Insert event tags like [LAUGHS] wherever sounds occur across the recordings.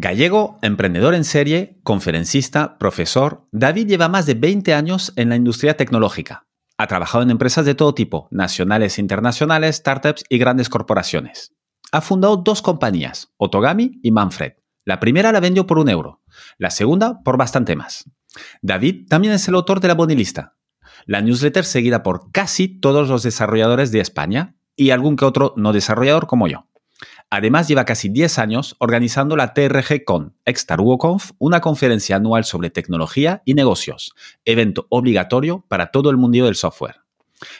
Gallego, emprendedor en serie, conferencista, profesor, David lleva más de 20 años en la industria tecnológica. Ha trabajado en empresas de todo tipo, nacionales internacionales, startups y grandes corporaciones. Ha fundado dos compañías, Otogami y Manfred. La primera la vendió por un euro, la segunda por bastante más. David también es el autor de La Bonilista, la newsletter seguida por casi todos los desarrolladores de España y algún que otro no desarrollador como yo. Además, lleva casi 10 años organizando la TRG Con, Conf, una conferencia anual sobre tecnología y negocios, evento obligatorio para todo el mundo del software.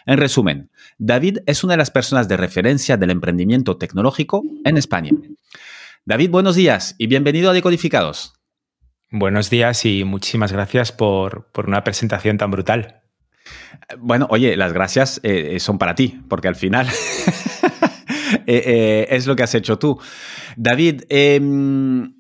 En resumen, David es una de las personas de referencia del emprendimiento tecnológico en España. David, buenos días y bienvenido a Decodificados. Buenos días y muchísimas gracias por, una presentación tan brutal. Bueno, oye, las gracias eh, son para ti, porque al final [LAUGHS] Eh, eh, es lo que has hecho tú. David, em,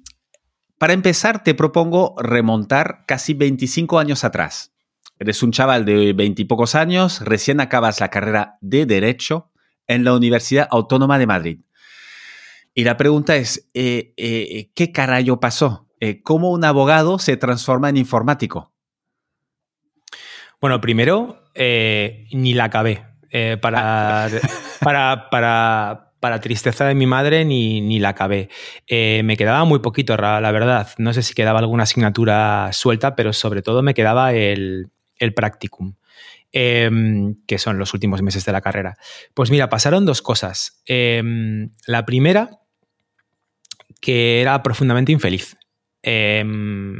para empezar, te propongo remontar casi 25 años atrás. Eres un chaval de veintipocos años, recién acabas la carrera de Derecho en la Universidad Autónoma de Madrid. Y la pregunta es, eh, ¿qué carajo pasó? ¿Cómo un abogado se transforma en informático? Bueno, primero, ni la acabé. [LAUGHS] para, para, para, para tristeza de mi madre ni, la acabé. Eh, me quedaba muy poquito, la verdad. No sé si quedaba alguna asignatura suelta, pero sobre todo me quedaba el, el practicum. Em, que son los últimos meses de la carrera. Pues mira, pasaron dos cosas. Em, la primera, que era profundamente infeliz. Em,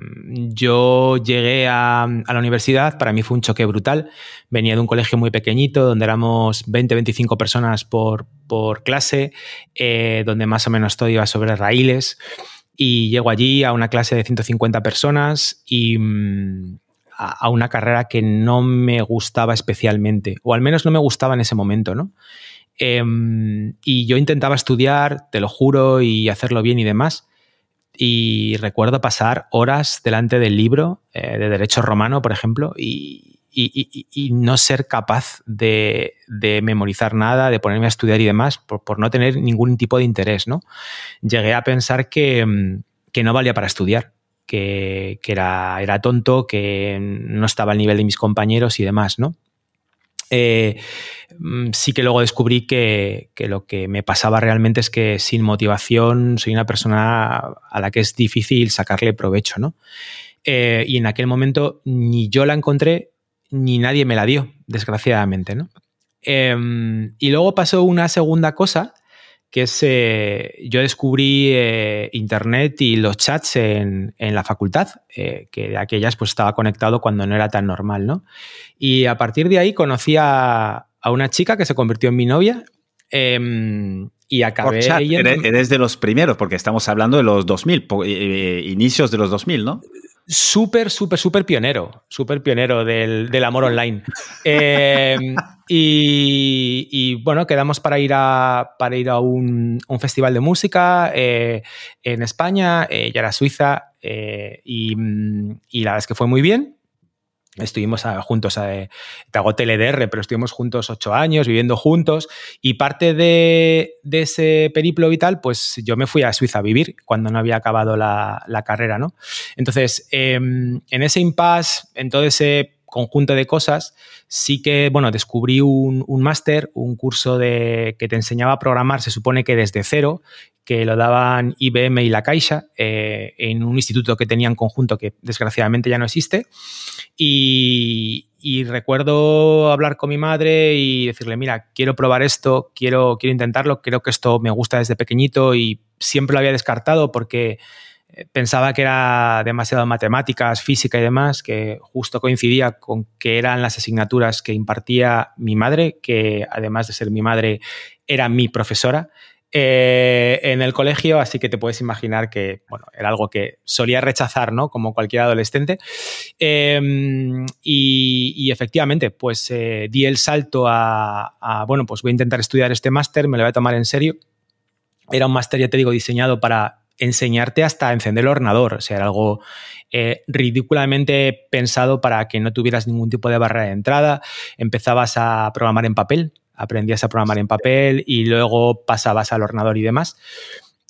yo llegué a, la universidad, para mí fue un choque brutal. Venía de un colegio muy pequeñito, donde éramos 20-25 personas por, clase, eh, donde más o menos todo iba sobre raíles. Y llego allí a una clase de 150 personas y mm, a, una carrera que no me gustaba especialmente, o al menos no me gustaba en ese momento, ¿no? Em, y yo intentaba estudiar, te lo juro, y hacerlo bien y demás y recuerdo pasar horas delante del libro eh, de Derecho Romano, por ejemplo, y, no ser capaz de, memorizar nada, de ponerme a estudiar y demás, por, no tener ningún tipo de interés. ¿no? Llegué a pensar que, mm, no valía para estudiar, que, era, era, tonto, que no estaba al nivel de mis compañeros y demás. ¿no? Eh, mm, sí que luego descubrí que, lo que me pasaba realmente es que sin motivación soy una persona a la que es difícil sacarle provecho, ¿no? Eh, y en aquel momento ni yo la encontré ni nadie me la dio, desgraciadamente, ¿no? Em, y luego pasó una segunda cosa que es, eh, yo descubrí eh, Internet y los chats en, la facultad, eh, que de aquellas pues estaba conectado cuando no era tan normal, ¿no? Y a partir de ahí conocí a, una chica que se convirtió en mi novia em, y acabé... Por eres, de los primeros, porque estamos hablando de los 2000, inicios de los 2000, ¿no? Súper, súper, súper pionero, súper pionero del, amor online. [LAUGHS] Em, y, bueno, quedamos para ir a, para ir a un, festival de música eh, en España, ella era suiza, eh, y, y, la verdad es que fue muy bien. Estuvimos juntos, te hago TLDR, pero estuvimos juntos ocho años, viviendo juntos. Y parte de, ese periplo vital, pues yo me fui a Suiza a vivir cuando no había acabado la, carrera, ¿no? Entonces, em, en ese impasse, en todo ese conjunto de cosas, sí que, bueno, descubrí un, máster, un curso de, que te enseñaba a programar, se supone que desde cero, que lo daban IBM y la Caixa eh, en un instituto que tenían conjunto que desgraciadamente ya no existe. Y, recuerdo hablar con mi madre y decirle, mira, quiero probar esto, quiero, quiero intentarlo, creo que esto me gusta desde pequeñito y siempre lo había descartado porque pensaba que era demasiado matemáticas, física y demás, que justo coincidía con que eran las asignaturas que impartía mi madre, que además de ser mi madre, era mi profesora. eh, en el colegio, así que te puedes imaginar que, bueno, era algo que solía rechazar, ¿no? Como cualquier adolescente. Em, y, efectivamente, pues eh, di el salto a, bueno, pues voy a intentar estudiar este máster, me lo voy a tomar en serio. Era un máster, ya te digo, diseñado para enseñarte hasta encender el ordenador, o sea, era algo eh, ridículamente pensado para que no tuvieras ningún tipo de barrera de entrada. Empezabas a programar en papel, aprendías a programar en papel y luego pasabas al ordenador y demás.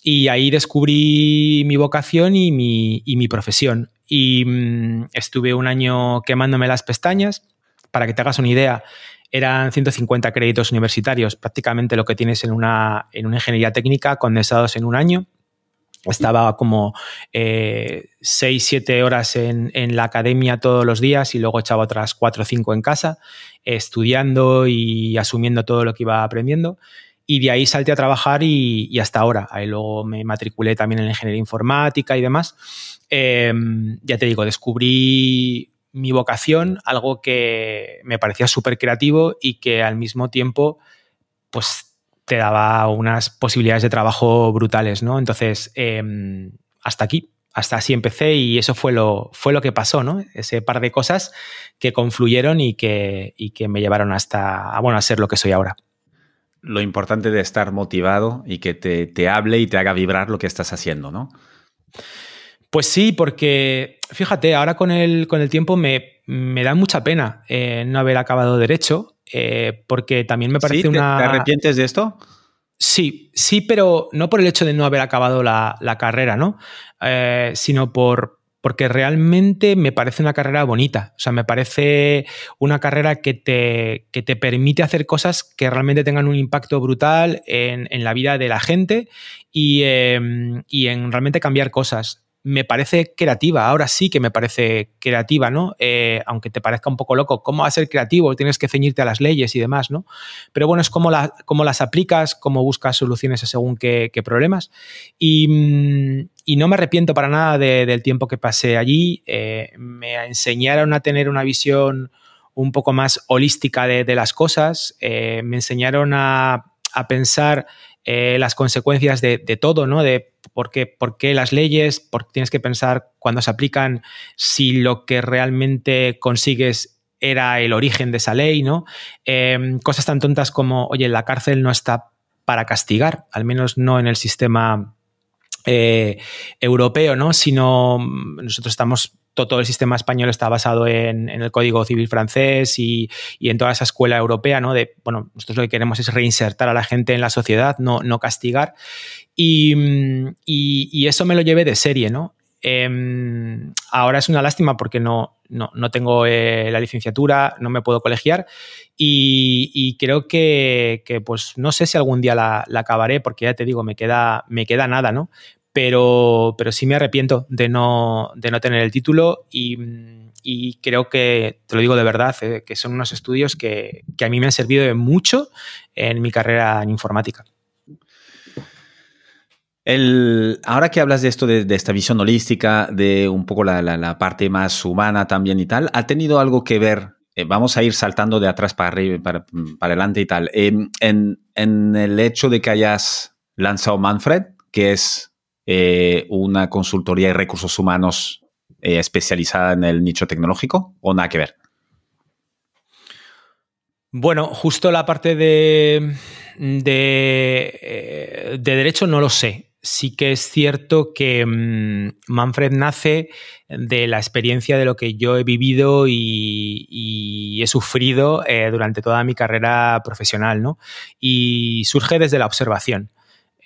Y ahí descubrí mi vocación y mi, profesión. Y mm, estuve un año quemándome las pestañas. Para que te hagas una idea, eran 150 créditos universitarios, prácticamente lo que tienes en una, en una ingeniería técnica condensados en un año. Estaba como 6, eh, 7 horas en, la academia todos los días y luego echaba otras 4 o 5 en casa, estudiando y asumiendo todo lo que iba aprendiendo. Y de ahí salté a trabajar y, hasta ahora. Ahí luego me matriculé también en la ingeniería informática y demás. Em, ya te digo, descubrí mi vocación, algo que me parecía súper creativo y que al mismo tiempo, pues te daba unas posibilidades de trabajo brutales, ¿no? Entonces, em, hasta aquí, hasta así empecé y eso fue lo, fue lo que pasó, ¿no? Ese par de cosas que confluyeron y que, que me llevaron hasta, bueno, a ser lo que soy ahora. Lo importante de estar motivado y que te, hable y te haga vibrar lo que estás haciendo, ¿no? Pues sí, porque fíjate, ahora con el, con el tiempo me, da mucha pena eh, no haber acabado derecho eh, porque también me parece una... ¿Te arrepientes de esto? Sí, sí, pero no por el hecho de no haber acabado la, carrera, ¿no? Eh, sino por, porque realmente me parece una carrera bonita. O sea, me parece una carrera que te, que te permite hacer cosas que realmente tengan un impacto brutal en, la vida de la gente y, em, y en realmente cambiar cosas me parece creativa, ahora sí que me parece creativa, ¿no? Eh, aunque te parezca un poco loco, ¿cómo va a ser creativo? Tienes que ceñirte a las leyes y demás, ¿no? Pero bueno, es cómo, las aplicas, cómo buscas soluciones a según qué, problemas. Mm, y, no me arrepiento para nada del tiempo que pasé allí. Eh, me enseñaron a tener una visión un poco más holística de, las cosas, eh, me enseñaron a, pensar las consecuencias de, de, todo, ¿no? De ¿Por qué, las leyes? Porque tienes que pensar cuando se aplican si lo que realmente consigues era el origen de esa ley, ¿no? Em, cosas tan tontas como, oye, la cárcel no está para castigar, al menos no en el sistema eh, europeo, ¿no? Sino mm, nosotros estamos todo el sistema español está basado en, el Código Civil francés y, en toda esa escuela europea, ¿no? De, bueno, nosotros lo que queremos es reinsertar a la gente en la sociedad, no, castigar. Y, eso me lo llevé de serie, ¿no? Em, ahora es una lástima porque no, no, tengo eh, la licenciatura, no me puedo colegiar y, creo que, pues no sé si algún día la, acabaré porque ya te digo, me queda, me queda nada, ¿no? Pero, pero sí me arrepiento de no, de no tener el título y, creo que, te lo digo de verdad, eh, que son unos estudios que, que a mí me han servido de mucho en mi carrera en informática ahora que hablas de esto, de, esta visión holística, de un poco la, parte más humana también y tal, ¿ha tenido algo que ver? Eh, vamos a ir saltando de atrás para arriba, para, adelante y tal. Em, en, el hecho de que hayas lanzado Manfred, que es eh, una consultoría de recursos humanos eh, especializada en el nicho tecnológico, o nada que ver? Bueno, justo la parte de, de, de, derecho no lo sé sí que es cierto que mm, Manfred nace de la experiencia de lo que yo he vivido y, he sufrido eh, durante toda mi carrera profesional, ¿no? Y surge desde la observación eh,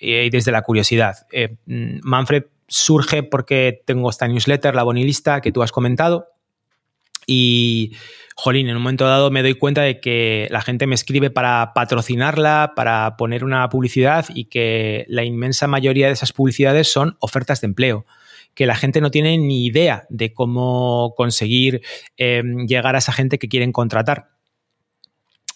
y desde la curiosidad. Eh, mm, Manfred surge porque tengo esta newsletter, la Bonilista, que tú has comentado, y jolín, en un momento dado me doy cuenta de que la gente me escribe para patrocinarla, para poner una publicidad y que la inmensa mayoría de esas publicidades son ofertas de empleo que la gente no tiene ni idea de cómo conseguir em, llegar a esa gente que quieren contratar.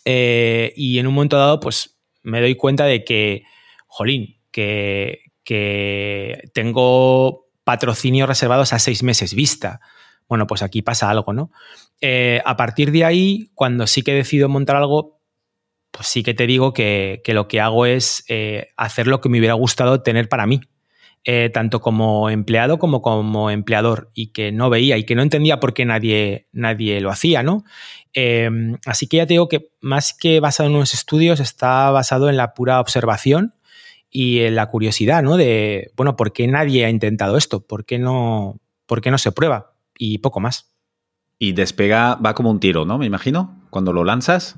Eh, y en un momento dado, pues me doy cuenta de que, jolín, que, que tengo patrocinios reservados a seis meses vista. Bueno, pues aquí pasa algo, ¿no? Eh, a partir de ahí, cuando sí que decido montar algo, pues sí que te digo que, lo que hago es eh, hacer lo que me hubiera gustado tener para mí. Eh, tanto como empleado como como empleador, y que no veía y que no entendía por qué nadie, nadie lo hacía, ¿no? Así que ya te digo que más que basado en unos estudios, está basado en la pura observación y en la curiosidad, ¿no? De, bueno, ¿por qué nadie ha intentado esto? ¿Por qué no, por qué no se prueba? Y poco más. Y despega, va como un tiro, ¿no? Me imagino, cuando lo lanzas.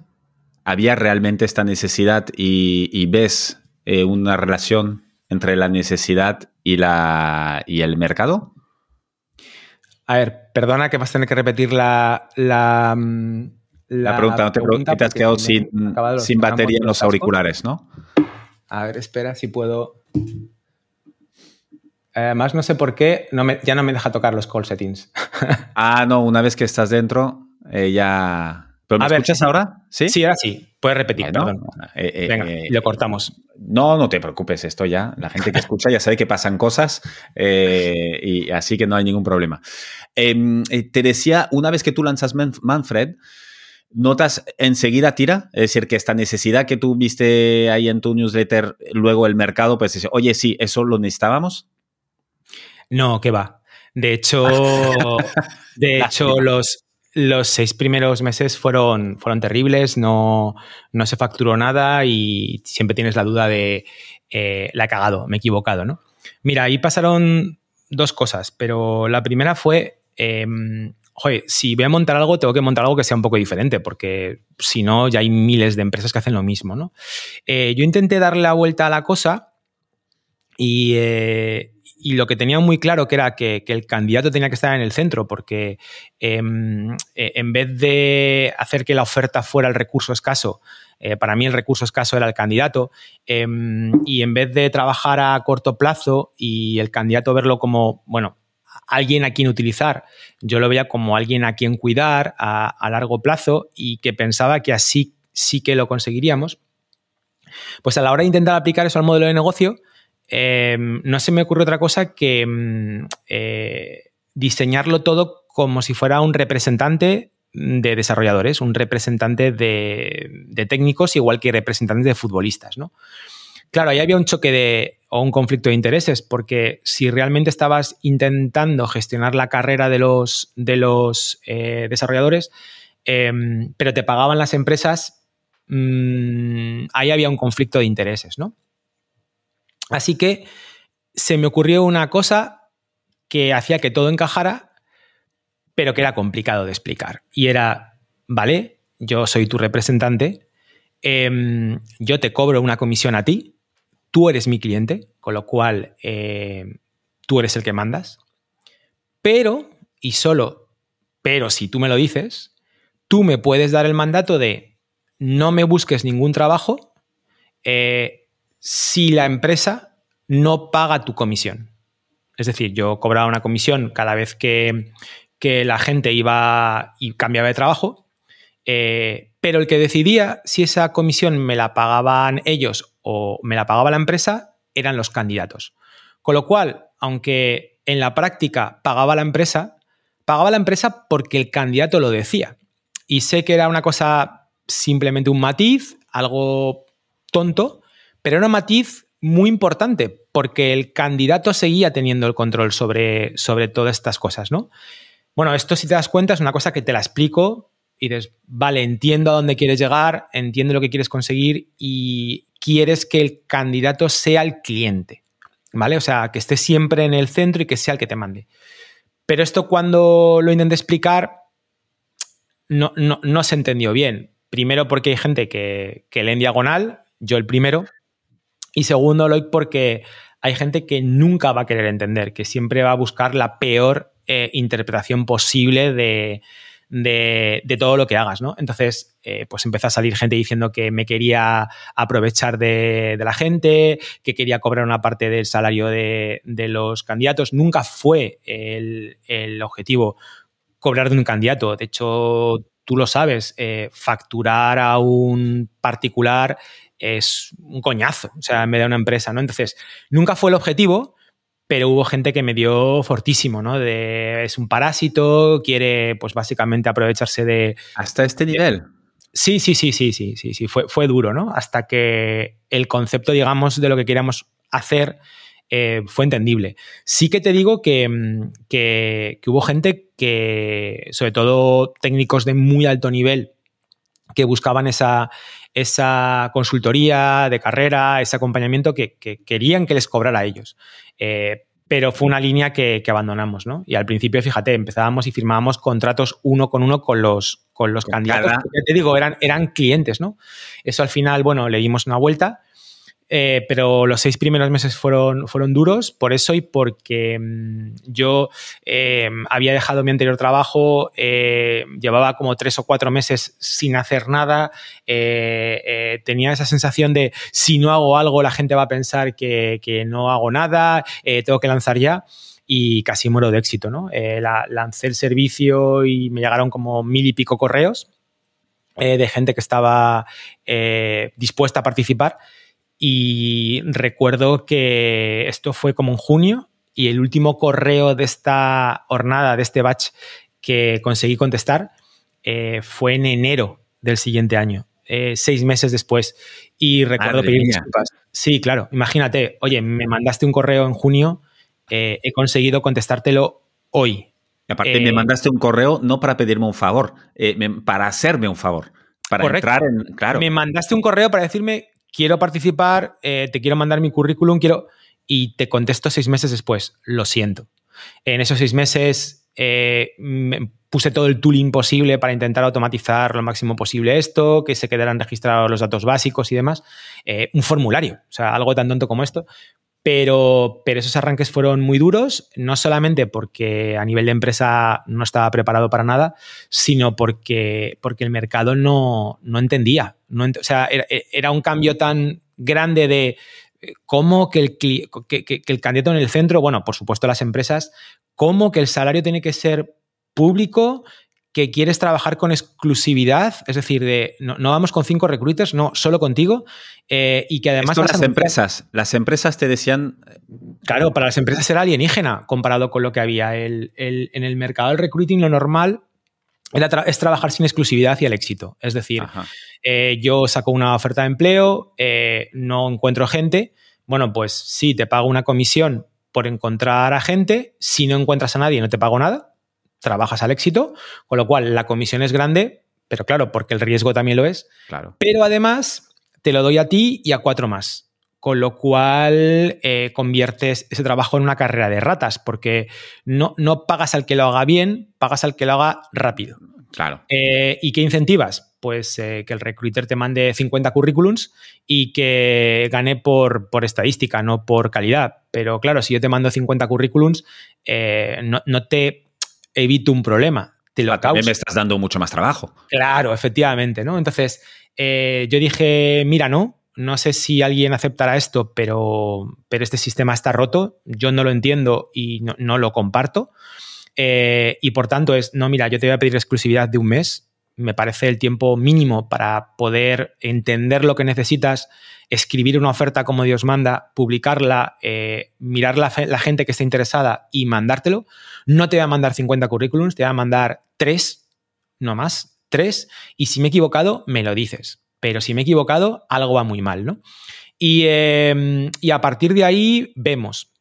¿Había realmente esta necesidad y, ves eh, una relación entre la necesidad y, la, y el mercado? A ver, perdona que vas a tener que repetir la, la, mm, la, pregunta. No te, pregunta te has quedado sin, sin batería en los auriculares, ¿no? A ver, espera si puedo. Además, no sé por qué no ya no me deja tocar los call settings. [LAUGHS] ah, no, una vez que estás dentro, eh, ya. ¿Pero me escuchas ahora? Sí, sí, ahora sí. Puedes repetir, perdón. Eh, eh, Venga, lo cortamos. No, no te preocupes, esto ya. La gente que escucha ya sabe que pasan cosas y así que no hay ningún problema. Em, te decía, una vez que tú lanzas Manfred, notas enseguida tira, es decir, que esta necesidad que tú viste ahí en tu newsletter, luego el mercado, pues dice, oye, sí, eso lo necesitábamos. No, que va. De hecho, [LAUGHS] de hecho los, los seis primeros meses fueron, fueron terribles, no, no se facturó nada y siempre tienes la duda de eh, la he cagado, me he equivocado, ¿no? Mira, ahí pasaron dos cosas, pero la primera fue, em, joder, si voy a montar algo, tengo que montar algo que sea un poco diferente, porque si no, ya hay miles de empresas que hacen lo mismo, ¿no? Eh, yo intenté darle la vuelta a la cosa y, eh, y lo que tenía muy claro que era que, el candidato tenía que estar en el centro, porque em, e, en vez de hacer que la oferta fuera el recurso escaso, eh, para mí el recurso escaso era el candidato, em, y en vez de trabajar a corto plazo y el candidato verlo como, bueno, alguien a quien utilizar, yo lo veía como alguien a quien cuidar a, largo plazo y que pensaba que así sí que lo conseguiríamos. Pues a la hora de intentar aplicar eso al modelo de negocio, Em, no se me ocurre otra cosa que em, eh, diseñarlo todo como si fuera un representante de desarrolladores, un representante de, técnicos, igual que representantes de futbolistas, ¿no? Claro, ahí había un choque de, o un conflicto de intereses, porque si realmente estabas intentando gestionar la carrera de los, de los eh, desarrolladores, em, pero te pagaban las empresas, mm, ahí había un conflicto de intereses, ¿no? Así que se me ocurrió una cosa que hacía que todo encajara, pero que era complicado de explicar. Y era, vale, yo soy tu representante, em, yo te cobro una comisión a ti, tú eres mi cliente, con lo cual em, tú eres el que mandas, pero, y solo, pero si tú me lo dices, tú me puedes dar el mandato de no me busques ningún trabajo, eh, si la empresa no paga tu comisión. Es decir, yo cobraba una comisión cada vez que, la gente iba y cambiaba de trabajo, eh, pero el que decidía si esa comisión me la pagaban ellos o me la pagaba la empresa eran los candidatos. Con lo cual, aunque en la práctica pagaba la empresa, pagaba la empresa porque el candidato lo decía. Y sé que era una cosa simplemente un matiz, algo tonto, pero era un matiz muy importante porque el candidato seguía teniendo el control sobre, sobre todas estas cosas, ¿no? Bueno, esto si te das cuenta es una cosa que te la explico y dices, vale, entiendo a dónde quieres llegar, entiendo lo que quieres conseguir y quieres que el candidato sea el cliente, ¿vale? O sea, que esté siempre en el centro y que sea el que te mande. Pero esto cuando lo intenté explicar no, no, se entendió bien. Primero porque hay gente que, que lee en diagonal, yo el primero, y segundo, Loic, porque hay gente que nunca va a querer entender, que siempre va a buscar la peor eh, interpretación posible de, todo lo que hagas, ¿no? Entonces, eh, pues empezó a salir gente diciendo que me quería aprovechar de, la gente, que quería cobrar una parte del salario de, los candidatos. Nunca fue el, objetivo cobrar de un candidato. De hecho, tú lo sabes, eh, facturar a un particular es un coñazo, o sea, me da una empresa, ¿no? Entonces, nunca fue el objetivo, pero hubo gente que me dio fortísimo, ¿no? De, es un parásito, quiere, pues básicamente aprovecharse de... Hasta este nivel. Sí, sí, sí, sí, sí, sí, sí. Fue, fue duro, ¿no? Hasta que el concepto, digamos, de lo que queríamos hacer eh, fue entendible. Sí que te digo mm, que, hubo gente que, sobre todo técnicos de muy alto nivel, que buscaban esa, esa consultoría de carrera, ese acompañamiento que, querían que les cobrara a ellos. Eh, pero fue una línea que, abandonamos, ¿no? Y al principio, fíjate, empezábamos y firmábamos contratos uno con uno con los, con los candidatos. te digo, eran, eran clientes, ¿no? Eso al final, bueno, le dimos una vuelta eh, pero los seis primeros meses fueron, fueron duros por eso y porque mm, yo eh, había dejado mi anterior trabajo, eh, llevaba como tres o cuatro meses sin hacer nada, tenía esa sensación de si no hago algo la gente va a pensar que, no hago nada, tengo que lanzar ya y casi muero de éxito. ¿no? lancé el servicio y me llegaron como mil y pico correos de gente que estaba dispuesta a participar y recuerdo que esto fue como en junio y el último correo de esta jornada, de este batch que conseguí contestar, eh, fue en enero del siguiente año, eh, seis meses después. Y recuerdo pedir disculpas. Sí, claro. Imagínate, oye, me mandaste un correo en junio, eh, he conseguido contestártelo hoy. Y aparte, me mandaste un correo no para pedirme un favor, para hacerme un favor. Para entrar en. Claro. Me mandaste un correo para decirme quiero participar, eh, te quiero mandar mi currículum, quiero... Y te contesto seis meses después, lo siento. En esos seis meses eh, puse todo el tooling posible para intentar automatizar lo máximo posible esto, que se quedaran registrados los datos básicos y demás. Eh, un formulario, o sea, algo tan tonto como esto. Pero, pero, esos arranques fueron muy duros, no solamente porque a nivel de empresa no estaba preparado para nada, sino porque, porque el mercado no, no entendía. No o sea, era, un cambio tan grande de eh, cómo que el, que el candidato en el centro, bueno, por supuesto las empresas, cómo que el salario tiene que ser público que quieres trabajar con exclusividad, es decir, de no, vamos con cinco recruiters, no, solo contigo, eh, y que además... las empresas, las empresas te decían... Claro, para las empresas era alienígena comparado con lo que había. El, en el mercado del recruiting lo normal es trabajar sin exclusividad y el éxito. Es decir, eh, yo saco una oferta de empleo, eh, no encuentro gente, bueno, pues sí, te pago una comisión por encontrar a gente, si no encuentras a nadie no te pago nada, trabajas al éxito, con lo cual la comisión es grande, pero claro, porque el riesgo también lo es. Claro. Pero además te lo doy a ti y a cuatro más. Con lo cual eh, conviertes ese trabajo en una carrera de ratas, porque no, no pagas al que lo haga bien, pagas al que lo haga rápido. Claro. Eh, ¿Y qué incentivas? Pues eh, que el recruiter te mande 50 currículums y que gane por, por, estadística, no por calidad. Pero claro, si yo te mando 50 currículums, no, no, te evito un problema. Te lo También me estás dando mucho más trabajo. Claro, efectivamente, ¿no? Entonces, eh, yo dije, mira, no, no sé si alguien aceptará esto, pero, pero este sistema está roto, yo no lo entiendo y no, lo comparto. Eh, y por tanto es, no, mira, yo te voy a pedir exclusividad de un mes, me parece el tiempo mínimo para poder entender lo que necesitas, escribir una oferta como Dios manda, publicarla, eh, mirar la, gente que está interesada y mandártelo. No te voy a mandar 50 currículums, te voy a mandar 3, no más, 3, y si me he equivocado, me lo dices. Pero si me he equivocado, algo va muy mal, ¿no? Y, em, a partir de ahí vemos.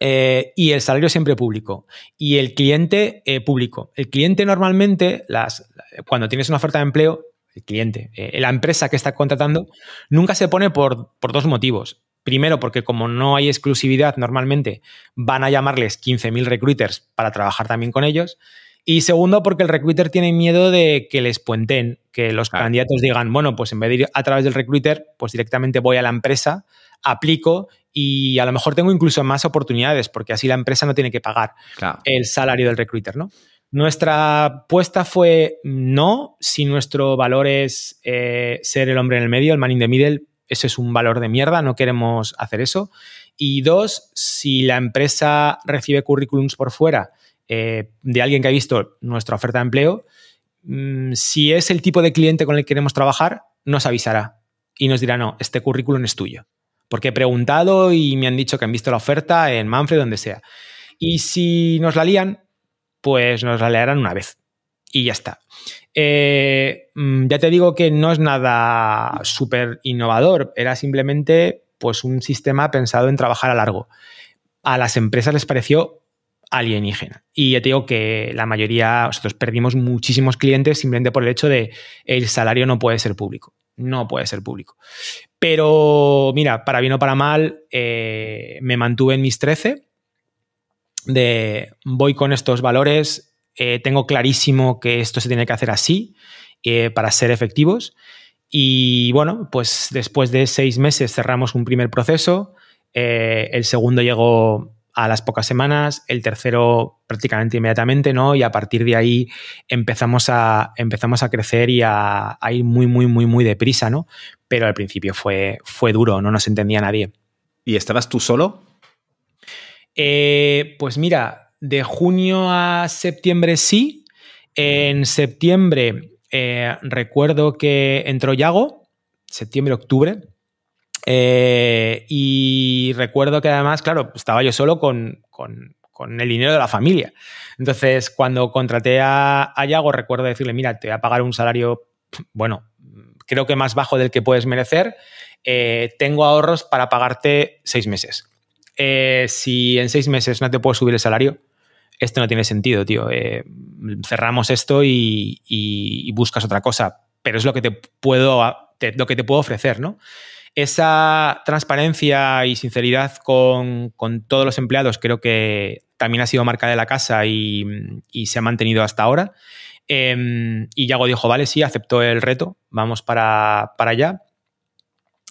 Eh, y el salario siempre público. Y el cliente eh, público. El cliente normalmente, las, cuando tienes una oferta de empleo, el cliente, eh, la empresa que está contratando, nunca se pone por, dos motivos. Primero, porque como no hay exclusividad, normalmente van a llamarles 15.000 recruiters para trabajar también con ellos. Y segundo, porque el recruiter tiene miedo de que les puenten, que los candidatos digan, bueno, pues en vez de ir a través del recruiter, pues directamente voy a la empresa, aplico y a lo mejor tengo incluso más oportunidades, porque así la empresa no tiene que pagar el salario del recruiter, ¿no? Nuestra apuesta fue no, si nuestro valor es eh, ser el hombre en el medio, el man in the middle, ese es un valor de mierda, no queremos hacer eso. Y dos, si la empresa recibe currículums por fuera eh, de alguien que ha visto nuestra oferta de empleo, mm, si es el tipo de cliente con el que queremos trabajar, nos avisará y nos dirá, no, este currículum es tuyo. Porque he preguntado y me han dicho que han visto la oferta en Manfred, donde sea. Y si nos la lían, pues nos la leerán una vez. Y ya está. Eh, mm, ya te digo que no es nada súper innovador, era simplemente pues, un sistema pensado en trabajar a largo. A las empresas les pareció alienígena. Y ya te digo que la mayoría, nosotros perdimos muchísimos clientes simplemente por el hecho de el salario no puede ser público. No puede ser público. Pero mira, para bien o para mal, eh, me mantuve en mis 13 de voy con estos valores, eh, tengo clarísimo que esto se tiene que hacer así eh, para ser efectivos. Y bueno, pues después de seis meses cerramos un primer proceso, eh, el segundo llegó a las pocas semanas, el tercero prácticamente inmediatamente, ¿no? Y a partir de ahí empezamos a, empezamos a crecer y a, ir muy, muy, muy, muy deprisa, ¿no? Pero al principio fue, fue duro, no nos entendía nadie. ¿Y estabas tú solo? pues mira, de junio a septiembre sí. En septiembre eh, recuerdo que entró Yago, septiembre-octubre. Eh, y recuerdo que además, claro, estaba yo solo con, el dinero de la familia. Entonces, cuando contraté a, Yago, recuerdo decirle, mira, te voy a pagar un salario, bueno, creo que más bajo del que puedes merecer. Eh, tengo ahorros para pagarte seis meses. si en seis meses no te puedo subir el salario, esto no tiene sentido, tío. Eh, cerramos esto y, buscas otra cosa, pero es lo que te puedo, lo que te puedo ofrecer, ¿no? Esa transparencia y sinceridad con, todos los empleados creo que también ha sido marca de la casa y, se ha mantenido hasta ahora. Em, y Yago dijo, vale, sí, aceptó el reto, vamos para, para allá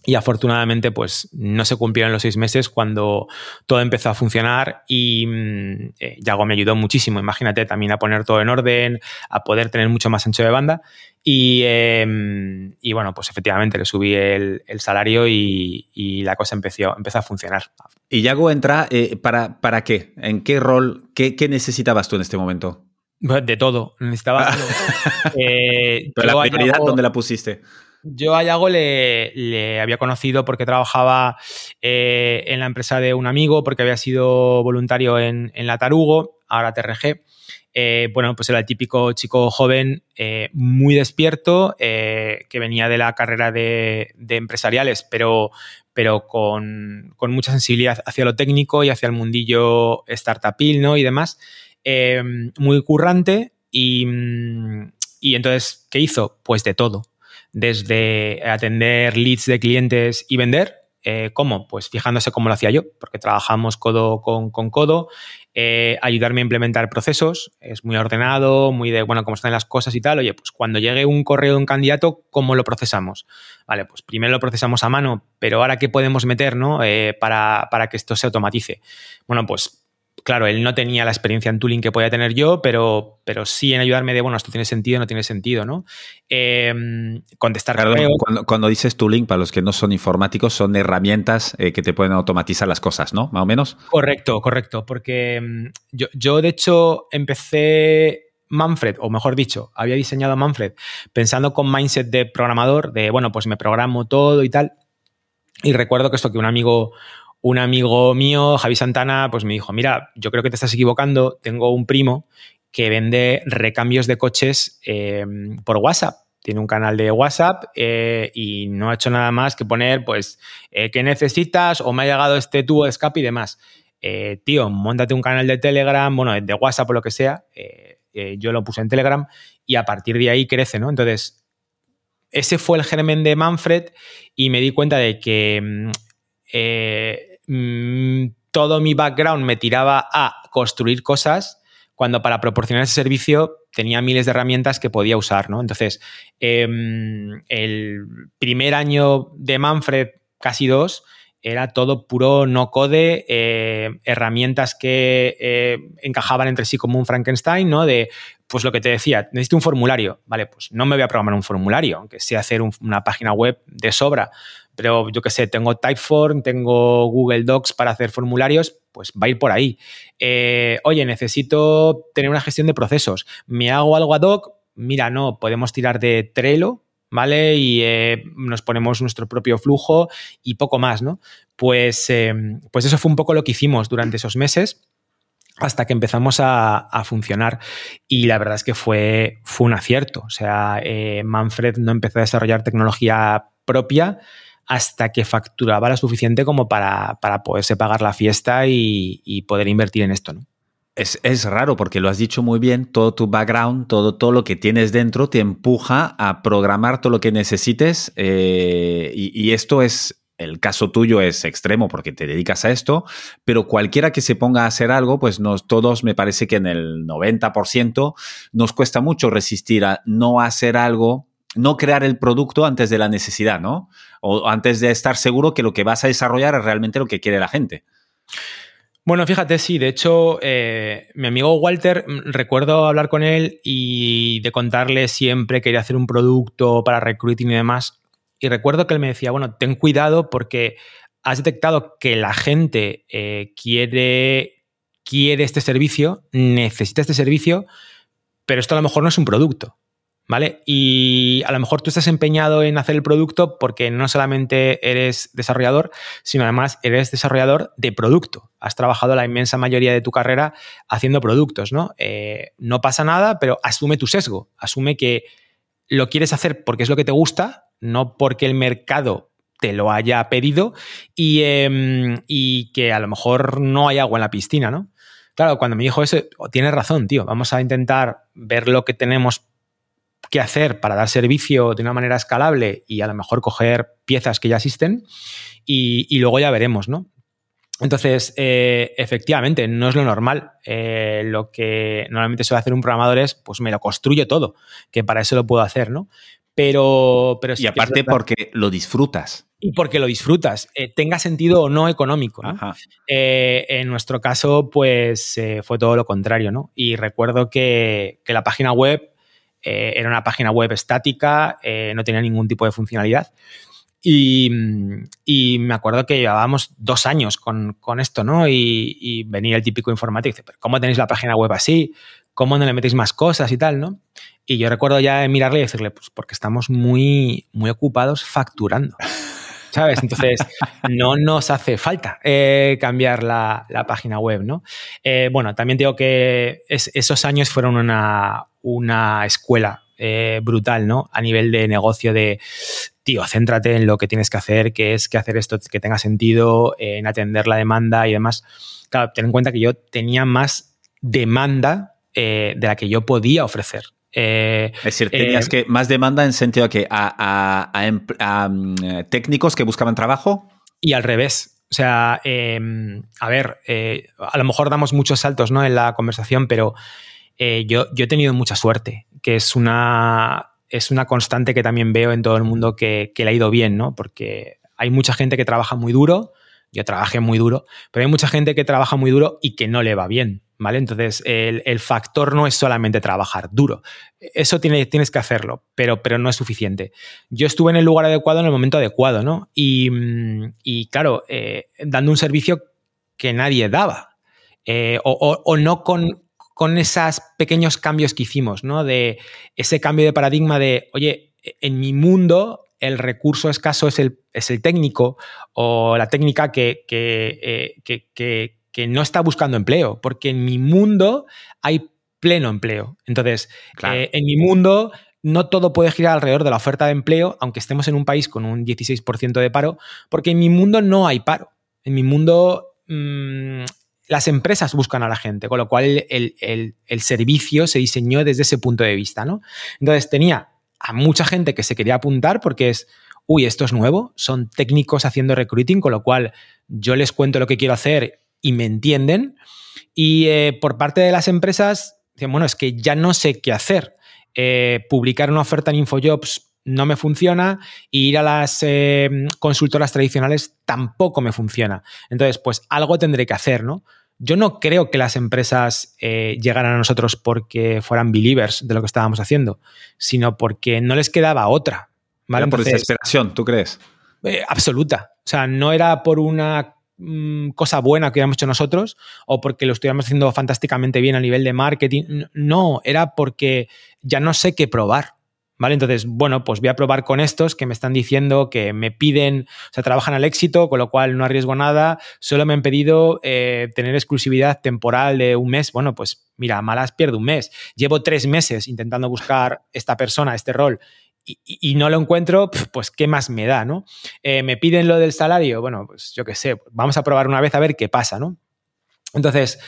y afortunadamente pues no se cumplieron los seis meses cuando todo empezó a funcionar y mm, eh, Yago me ayudó muchísimo, imagínate también a poner todo en orden, a poder tener mucho más ancho de banda y, em, bueno, pues efectivamente le subí el, salario y, la cosa empezó, empezó a funcionar. ¿Y Yago entra eh, ¿para, para qué? ¿En qué rol? Qué, necesitabas tú en este momento? De todo, necesitaba [LAUGHS] eh, Pero la prioridad, ¿dónde la pusiste? Yo a Yago le, había conocido porque trabajaba eh, en la empresa de un amigo, porque había sido voluntario en, la Tarugo, ahora TRG. Eh, bueno, pues era el típico chico joven, eh, muy despierto, que venía de la carrera de, empresariales, pero, pero con, mucha sensibilidad hacia lo técnico y hacia el mundillo startupil ¿no? y demás. muy currante y, y entonces, ¿qué hizo? Pues de todo desde atender leads de clientes y vender. Eh, ¿Cómo? Pues fijándose cómo lo hacía yo, porque trabajamos codo con, codo, eh, ayudarme a implementar procesos, es muy ordenado, muy de, bueno, cómo están las cosas y tal. Oye, pues cuando llegue un correo de un candidato, ¿cómo lo procesamos? Vale, pues primero lo procesamos a mano, pero ahora, ¿qué podemos meter ¿no? Eh, para, para que esto se automatice? Bueno, pues claro, él no tenía la experiencia en tooling que podía tener yo, pero, pero sí en ayudarme de, bueno, esto tiene sentido, no tiene sentido, ¿no? Em, contestar cuando, cuando, dices tooling, para los que no son informáticos, son herramientas eh, que te pueden automatizar las cosas, ¿no? Más o menos. Correcto, correcto, porque em, yo, yo de hecho empecé Manfred, o mejor dicho, había diseñado Manfred pensando con mindset de programador, de, bueno, pues me programo todo y tal. Y recuerdo que esto que un amigo, un amigo mío, Javi Santana, pues me dijo, mira, yo creo que te estás equivocando, tengo un primo que vende recambios de coches eh, por WhatsApp. Tiene un canal de WhatsApp eh, y no ha hecho nada más que poner, pues, eh, ¿qué necesitas? O me ha llegado este tubo de escape y demás. tío, montate un canal de Telegram, bueno, de WhatsApp o lo que sea. yo lo puse en Telegram y a partir de ahí crece, ¿no? Entonces, ese fue el germen de Manfred y me di cuenta de que mm, Mm, todo mi background me tiraba a construir cosas cuando para proporcionar ese servicio tenía miles de herramientas que podía usar, ¿no? Entonces, em, el primer año de Manfred, casi dos, era todo puro no code, eh, herramientas que eh, encajaban entre sí como un Frankenstein, ¿no? De, pues lo que te decía, necesito un formulario. Vale, pues no me voy a programar un formulario, aunque sé hacer una página web de sobra pero yo qué sé, tengo Typeform, tengo Google Docs para hacer formularios, pues va a ir por ahí. Eh, oye, necesito tener una gestión de procesos. ¿Me hago algo ad hoc? Mira, no, podemos tirar de Trello, ¿vale? Y eh, nos ponemos nuestro propio flujo y poco más, ¿no? Pues, eh, pues eso fue un poco lo que hicimos durante esos meses. hasta que empezamos a, funcionar. Y la verdad es que fue, fue un acierto. O sea, eh, Manfred no empezó a desarrollar tecnología propia hasta que facturaba lo suficiente como para, poderse pagar la fiesta y, poder invertir en esto. ¿no? Es, raro porque lo has dicho muy bien, todo tu background, todo, todo lo que tienes dentro te empuja a programar todo lo que necesites eh, y, esto es, el caso tuyo es extremo porque te dedicas a esto, pero cualquiera que se ponga a hacer algo, pues todos me parece que en el 90% nos cuesta mucho resistir a no hacer algo, no crear el producto antes de la necesidad, ¿no? O antes de estar seguro que lo que vas a desarrollar es realmente lo que quiere la gente. Bueno, fíjate, sí, de hecho, eh, mi amigo Walter, mm, recuerdo hablar con él y de contarle siempre que quería hacer un producto para recruiting y demás. Y recuerdo que él me decía, bueno, ten cuidado porque has detectado que la gente eh, quiere, quiere este servicio, necesita este servicio, pero esto a lo mejor no es un producto. ¿Vale? Y a lo mejor tú estás empeñado en hacer el producto porque no solamente eres desarrollador, sino además eres desarrollador de producto. Has trabajado la inmensa mayoría de tu carrera haciendo productos, ¿no? Eh, no pasa nada, pero asume tu sesgo. Asume que lo quieres hacer porque es lo que te gusta no porque el mercado te lo haya pedido em, y, que a lo mejor no hay agua en la piscina, ¿no? Claro, cuando me dijo eso, oh, tienes razón, tío, vamos a intentar ver lo que tenemos que hacer para dar servicio de una manera escalable y a lo mejor coger piezas que ya existen y, luego ya veremos, ¿no? Entonces, eh, efectivamente, no es lo normal. Eh, lo que normalmente suele hacer un programador es, pues me lo construyo todo, que para eso lo puedo hacer, ¿no? Pero, pero y aparte porque lo disfrutas. Y porque lo disfrutas, eh, tenga sentido o no económico. Eh, en nuestro caso, pues eh, fue todo lo contrario, ¿no? Y recuerdo que, la página web era una página web estática, no tenía ningún tipo de funcionalidad. Y, me acuerdo que llevábamos dos años con, esto, ¿no? Y, venía el típico informático y dice, ¿pero cómo tenéis la página web así? ¿Cómo no le metéis más cosas y tal, no? Y yo recuerdo ya mirarle y decirle, pues porque estamos muy, muy ocupados facturando. [LAUGHS] ¿Sabes? Entonces, no nos hace falta eh, cambiar la, página web, ¿no? Eh, bueno, también digo que esos años fueron una, una escuela eh, brutal, ¿no? A nivel de negocio de, tío, céntrate en lo que tienes que hacer, que es que hacer esto que tenga sentido, en atender la demanda y demás. Claro, ten en cuenta que yo tenía más demanda de la que yo podía ofrecer. Eh, es decir, tenías eh, que más demanda en sentido que a, a, mm, técnicos que buscaban trabajo. Y al revés. O sea, em, a ver, eh, a lo mejor damos muchos saltos ¿no? en la conversación, pero yo, yo, he tenido mucha suerte, que es una, es una constante que también veo en todo el mundo que, que le ha ido bien, ¿no? Porque hay mucha gente que trabaja muy duro, yo trabajé muy duro, pero hay mucha gente que trabaja muy duro y que no le va bien. ¿Vale? Entonces, el, factor no es solamente trabajar duro. Eso tienes que hacerlo, pero, pero no es suficiente. Yo estuve en el lugar adecuado en el momento adecuado, ¿no? Y, mm, claro, eh, dando un servicio que nadie daba. Eh, o, no con, con esos pequeños cambios que hicimos, ¿no? De ese cambio de paradigma de, oye, en mi mundo el recurso escaso es el, es el técnico o la técnica que, que, eh, que no está buscando empleo, porque en mi mundo hay pleno empleo. Entonces, eh, en mi mundo no todo puede girar alrededor de la oferta de empleo, aunque estemos en un país con un 16% de paro, porque en mi mundo no hay paro. En mi mundo mm, las empresas buscan a la gente, con lo cual el, servicio se diseñó desde ese punto de vista. ¿no? Entonces tenía a mucha gente que se quería apuntar porque es, uy, esto es nuevo, son técnicos haciendo recruiting, con lo cual yo les cuento lo que quiero hacer y me entienden. Y eh, por parte de las empresas, bueno, es que ya no sé qué hacer. Eh, publicar una oferta en Infojobs no me funciona y ir a las eh, consultoras tradicionales tampoco me funciona. Entonces, pues algo tendré que hacer, ¿no? Yo no creo que las empresas llegaran a nosotros porque fueran believers de lo que estábamos haciendo, sino porque no les quedaba otra. ¿vale? por desesperación, ¿tú crees? absoluta. O sea, no era por una Mm, cosa buena que hubiéramos hecho nosotros o porque lo estuviéramos haciendo fantásticamente bien a nivel de marketing. No, era porque ya no sé qué probar. ¿Vale? Entonces, bueno, pues voy a probar con estos que me están diciendo que me piden, o sea, trabajan al éxito, con lo cual no arriesgo nada. Solo me han pedido eh, tener exclusividad temporal de un mes. Bueno, pues mira, malas pierdo un mes. Llevo tres meses intentando buscar esta persona, este rol, y, no lo encuentro, pues qué más me da, ¿no? Eh, me piden lo del salario, bueno, pues yo qué sé, vamos a probar una vez a ver qué pasa, ¿no? Entonces,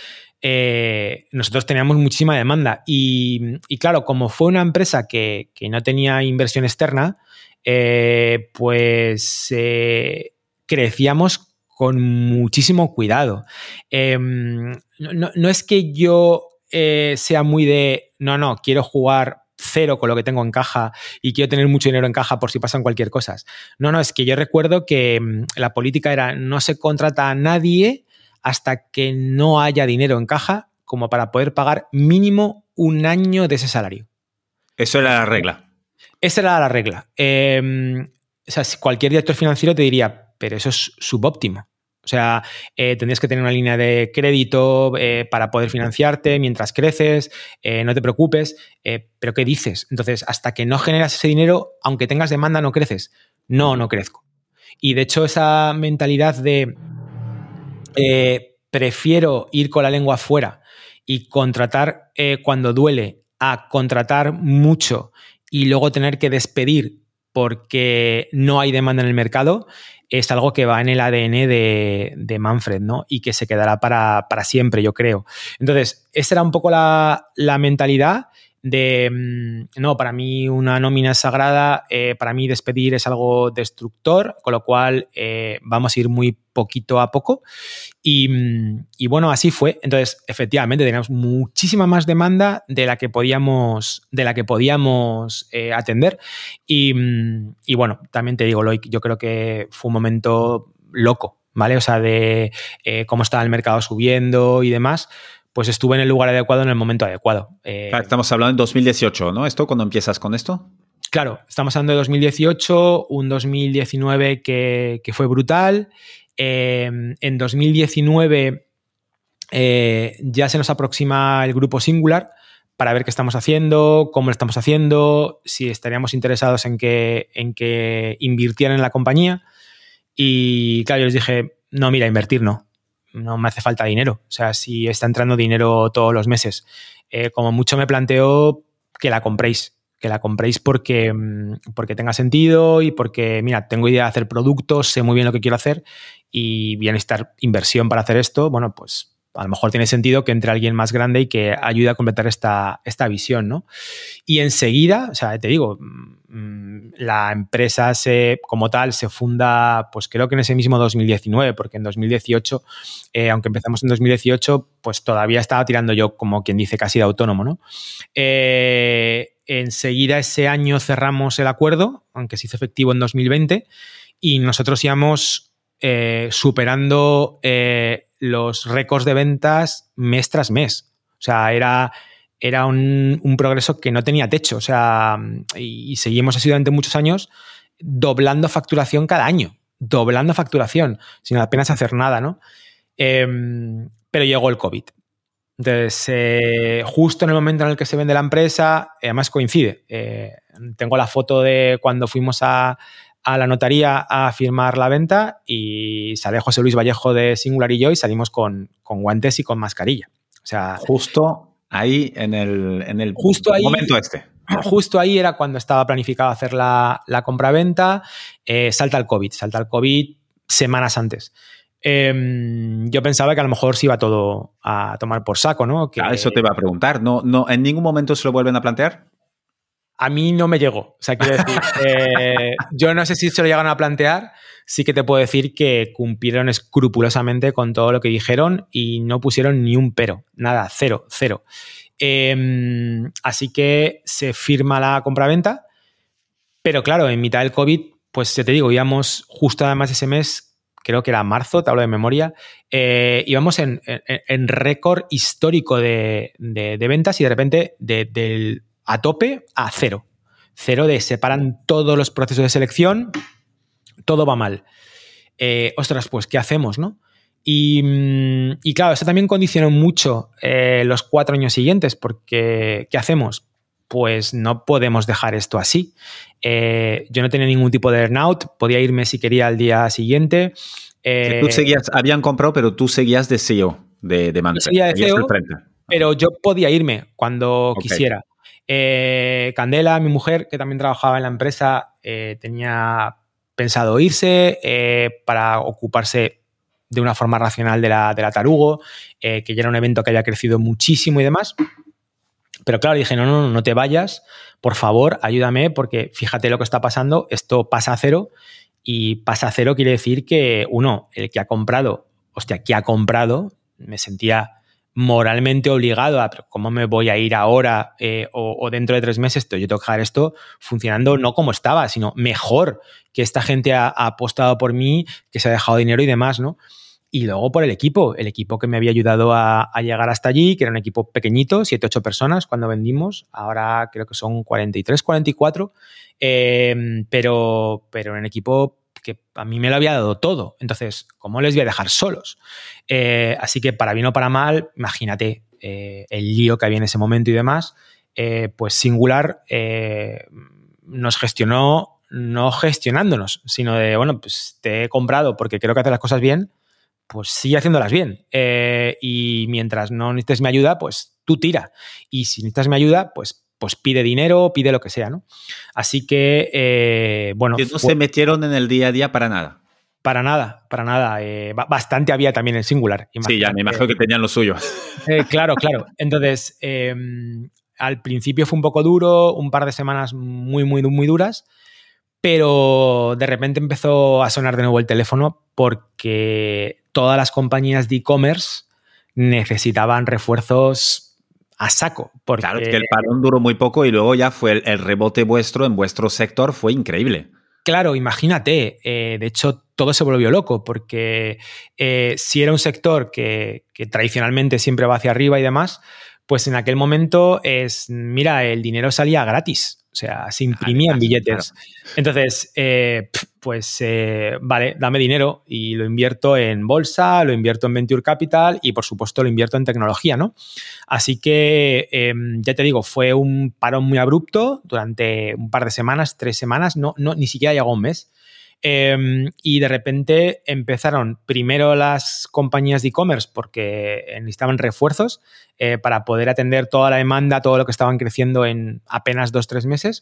eh, nosotros teníamos muchísima demanda y, claro, como fue una empresa que, no tenía inversión externa, eh, pues eh, crecíamos con muchísimo cuidado. Em, no, es que yo sea muy de, no, no, quiero jugar cero con lo que tengo en caja y quiero tener mucho dinero en caja por si pasan cualquier cosa. No, no, es que yo recuerdo que mm, la política era no se contrata a nadie hasta que no haya dinero en caja como para poder pagar mínimo un año de ese salario. Eso era la regla. Esa era la regla. Em, o sea, cualquier director financiero te diría, pero eso es subóptimo. O sea, eh, tendrías que tener una línea de crédito eh, para poder financiarte mientras creces, eh, no te preocupes, pero ¿qué dices? Entonces, hasta que no generas ese dinero, aunque tengas demanda, no creces. No, no crezco. Y de hecho, esa mentalidad de eh, prefiero ir con la lengua fuera y contratar eh, cuando duele a contratar mucho y luego tener que despedir porque no hay demanda en el mercado, es algo que va en el ADN de, Manfred, ¿no? Y que se quedará para, siempre, yo creo. Entonces, esa era un poco la, la mentalidad de, mm, no, para mí una nómina sagrada, eh, para mí despedir es algo destructor, con lo cual eh, vamos a ir muy poquito a poco. Mm, y, bueno, así fue. Entonces, efectivamente, teníamos muchísima más demanda de la que podíamos, de la que podíamos eh, atender. Y, mm, y, bueno, también te digo, Loic, yo creo que fue un momento loco, ¿vale? O sea, de cómo estaba el mercado subiendo y demás pues estuve en el lugar adecuado en el momento adecuado. Eh, estamos hablando en 2018, ¿no? ¿Esto cuando empiezas con esto? Claro, estamos hablando de 2018, un 2019 que, fue brutal. Em, en 2019 eh, ya se nos aproxima el grupo Singular para ver qué estamos haciendo, cómo lo estamos haciendo, si estaríamos interesados en que, en que invirtieran en la compañía. Y claro, yo les dije, no, mira, invertir no no me hace falta dinero. O sea, si está entrando dinero todos los meses, eh, como mucho me planteo que la compréis, que la compréis porque, mm, porque tenga sentido y porque, mira, tengo idea de hacer productos, sé muy bien lo que quiero hacer y voy a necesitar inversión para hacer esto, bueno, pues a lo mejor tiene sentido que entre alguien más grande y que ayude a completar esta, esta visión, ¿no? Y enseguida, o sea, te digo, mm, la empresa se, como tal se funda, pues creo que en ese mismo 2019, porque en 2018, eh, aunque empezamos en 2018, pues todavía estaba tirando yo, como quien dice, casi de autónomo, ¿no? Eh, enseguida ese año cerramos el acuerdo, aunque se hizo efectivo en 2020, y nosotros íbamos eh, superando los récords de ventas mes tras mes. O sea, era, era un, progreso que no tenía techo. O sea, y, seguimos así durante muchos años doblando facturación cada año. Doblando facturación, sin apenas hacer nada, ¿no? Em, pero llegó el COVID. Entonces, eh, justo en el momento en el que se vende la empresa, además coincide. Eh, tengo la foto de cuando fuimos a, a la notaría a firmar la venta y sale José Luis Vallejo de Singular y yo y salimos con, guantes y con mascarilla. O sea, justo ahí en el, en el justo ahí, momento este. [CLEARS THROAT] Justo ahí era cuando estaba planificado hacer la, la compra-venta. Eh, salta el COVID, salta el COVID semanas antes. Em, yo pensaba que a lo mejor se iba todo a tomar por saco, ¿no? Que, eso te iba a preguntar. ¿No, no, ¿En ningún momento se lo vuelven a plantear? A mí no me llegó. O sea, quiero decir, [LAUGHS] eh, yo no sé si se lo llegan a plantear, sí que te puedo decir que cumplieron escrupulosamente con todo lo que dijeron y no pusieron ni un pero, nada, cero, cero. Em, así que se firma la compraventa, pero claro, en mitad del COVID, pues ya te digo, íbamos justo además ese mes, creo que era marzo, te hablo de memoria, eh, íbamos en, récord histórico de, ventas y de repente del a tope a cero. Cero de separan todos los procesos de selección, todo va mal. Eh, ostras, pues, ¿qué hacemos, no? Y, mm, claro, eso también condicionó mucho eh, los cuatro años siguientes, porque ¿qué hacemos? pues no podemos dejar esto así. Eh, yo no tenía ningún tipo de burnout, podía irme si quería al día siguiente. Eh, tú seguías, habían comprado, pero tú seguías de CEO de, de Seguía de CEO, pero yo podía irme cuando quisiera. Eh, Candela, mi mujer, que también trabajaba en la empresa, tenía pensado irse para ocuparse de una forma racional de la, de la Tarugo, que ya era un evento que había crecido muchísimo y demás. Pero claro, dije, no, no, no te vayas, por favor, ayúdame, porque fíjate lo que está pasando, esto pasa a cero, y pasa a cero quiere decir que, uno, el que ha comprado, hostia, que ha comprado, me sentía moralmente obligado a, ¿cómo me voy a ir ahora eh, o, dentro de tres meses? Yo tengo que dejar esto funcionando no como estaba, sino mejor, que esta gente ha, apostado por mí, que se ha dejado dinero y demás, ¿no? Y luego por el equipo, el equipo que me había ayudado a, llegar hasta allí, que era un equipo pequeñito, 7, 8 personas cuando vendimos, ahora creo que son 43, 44, eh, pero, pero un equipo que a mí me lo había dado todo. Entonces, ¿cómo les voy a dejar solos? Eh, así que para bien o para mal, imagínate eh, el lío que había en ese momento y demás, pues Singular nos gestionó no gestionándonos, sino de, bueno, pues te he comprado porque creo que hace las cosas bien, pues sigue haciéndolas bien. Eh, y mientras no necesites mi ayuda, pues tú tira. Y si necesitas mi ayuda, pues, pues pide dinero, pide lo que sea, ¿no? Así que, eh, bueno. no se metieron en el día a día para nada. Para nada, para nada. Eh, bastante había también en Singular. Sí, ya me imagino que tenían lo suyo. claro, claro. Entonces, al principio fue un poco duro, un par de semanas muy, muy, muy duras pero de repente empezó a sonar de nuevo el teléfono porque todas las compañías de e-commerce necesitaban refuerzos a saco. Porque... Claro, es que el parón duró muy poco y luego ya fue el, rebote vuestro en vuestro sector fue increíble. Claro, imagínate. Eh, de hecho, todo se volvió loco porque eh, si era un sector que, que, tradicionalmente siempre va hacia arriba y demás, pues en aquel momento es, mira, el dinero salía gratis. O sea, se imprimían billetes. Entonces, eh, pues eh, vale, dame dinero y lo invierto en bolsa, lo invierto en Venture Capital y por supuesto lo invierto en tecnología, ¿no? Así que, em, ya te digo, fue un parón muy abrupto durante un par de semanas, tres semanas, no, no ni siquiera llegó un mes. Em, y de repente empezaron primero las compañías de e-commerce porque necesitaban refuerzos eh, para poder atender toda la demanda, todo lo que estaban creciendo en apenas dos, tres meses.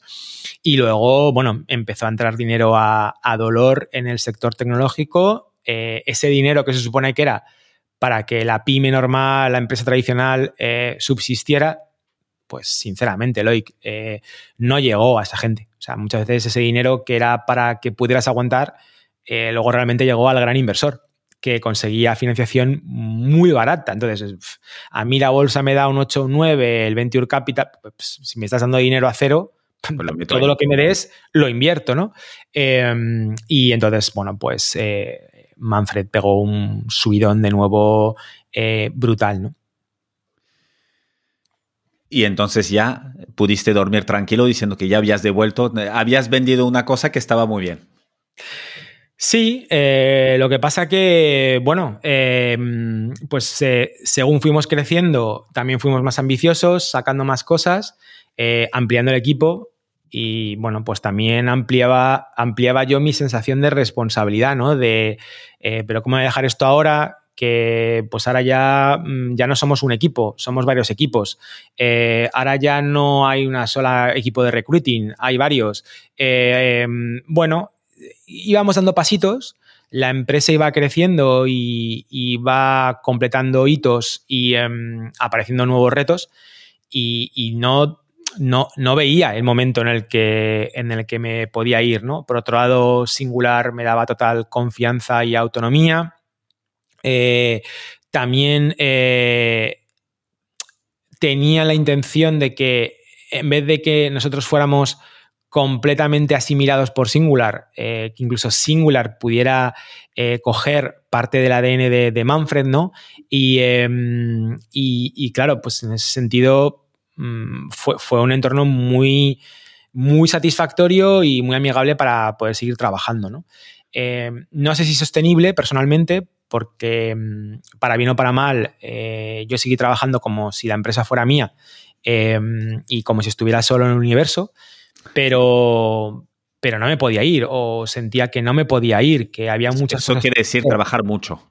Y luego, bueno, empezó a entrar dinero a, dolor en el sector tecnológico. Eh, ese dinero que se supone que era para que la pyme normal, la empresa tradicional eh, subsistiera, pues sinceramente, Loic, no llegó a esa gente. O sea, muchas veces ese dinero que era para que pudieras aguantar, eh, luego realmente llegó al gran inversor que conseguía financiación muy barata. Entonces, a mí la bolsa me da un 8 o un 9, el Venture Capital, pues, si me estás dando dinero a cero, pues todo lo que me des lo invierto, ¿no? Em, y entonces, bueno, pues eh, Manfred pegó un subidón de nuevo eh, brutal, ¿no? Y entonces ya pudiste dormir tranquilo diciendo que ya habías devuelto, habías vendido una cosa que estaba muy bien. Sí, eh, lo que pasa que, bueno, em, pues eh, según fuimos creciendo, también fuimos más ambiciosos, sacando más cosas, eh, ampliando el equipo y, bueno, pues también ampliaba, ampliaba yo mi sensación de responsabilidad, ¿no? De, pero ¿cómo voy a dejar esto ahora? Que pues ahora ya, mm, ya no somos un equipo, somos varios equipos. Eh, ahora ya no hay una sola equipo de recruiting, hay varios. Eh, em, bueno, íbamos dando pasitos, la empresa iba creciendo y, va completando hitos y em, apareciendo nuevos retos y, no no, no, veía el momento en el, que, en el que me podía ir, ¿no? Por otro lado, Singular me daba total confianza y autonomía. Eh, también eh, tenía la intención de que en vez de que nosotros fuéramos completamente asimilados por Singular, eh, que incluso Singular pudiera coger parte del ADN de, Manfred, ¿no? Em, y, claro, pues en ese sentido mm, fue, fue, un entorno muy, muy satisfactorio y muy amigable para poder seguir trabajando, ¿no? no sé si sostenible personalmente, porque mm, para bien o para mal, eh, yo seguí trabajando como si la empresa fuera mía em, y como si estuviera solo en el universo, pero, pero no me podía ir o sentía que no me podía ir, que había muchas Eso quiere decir trabajar mucho.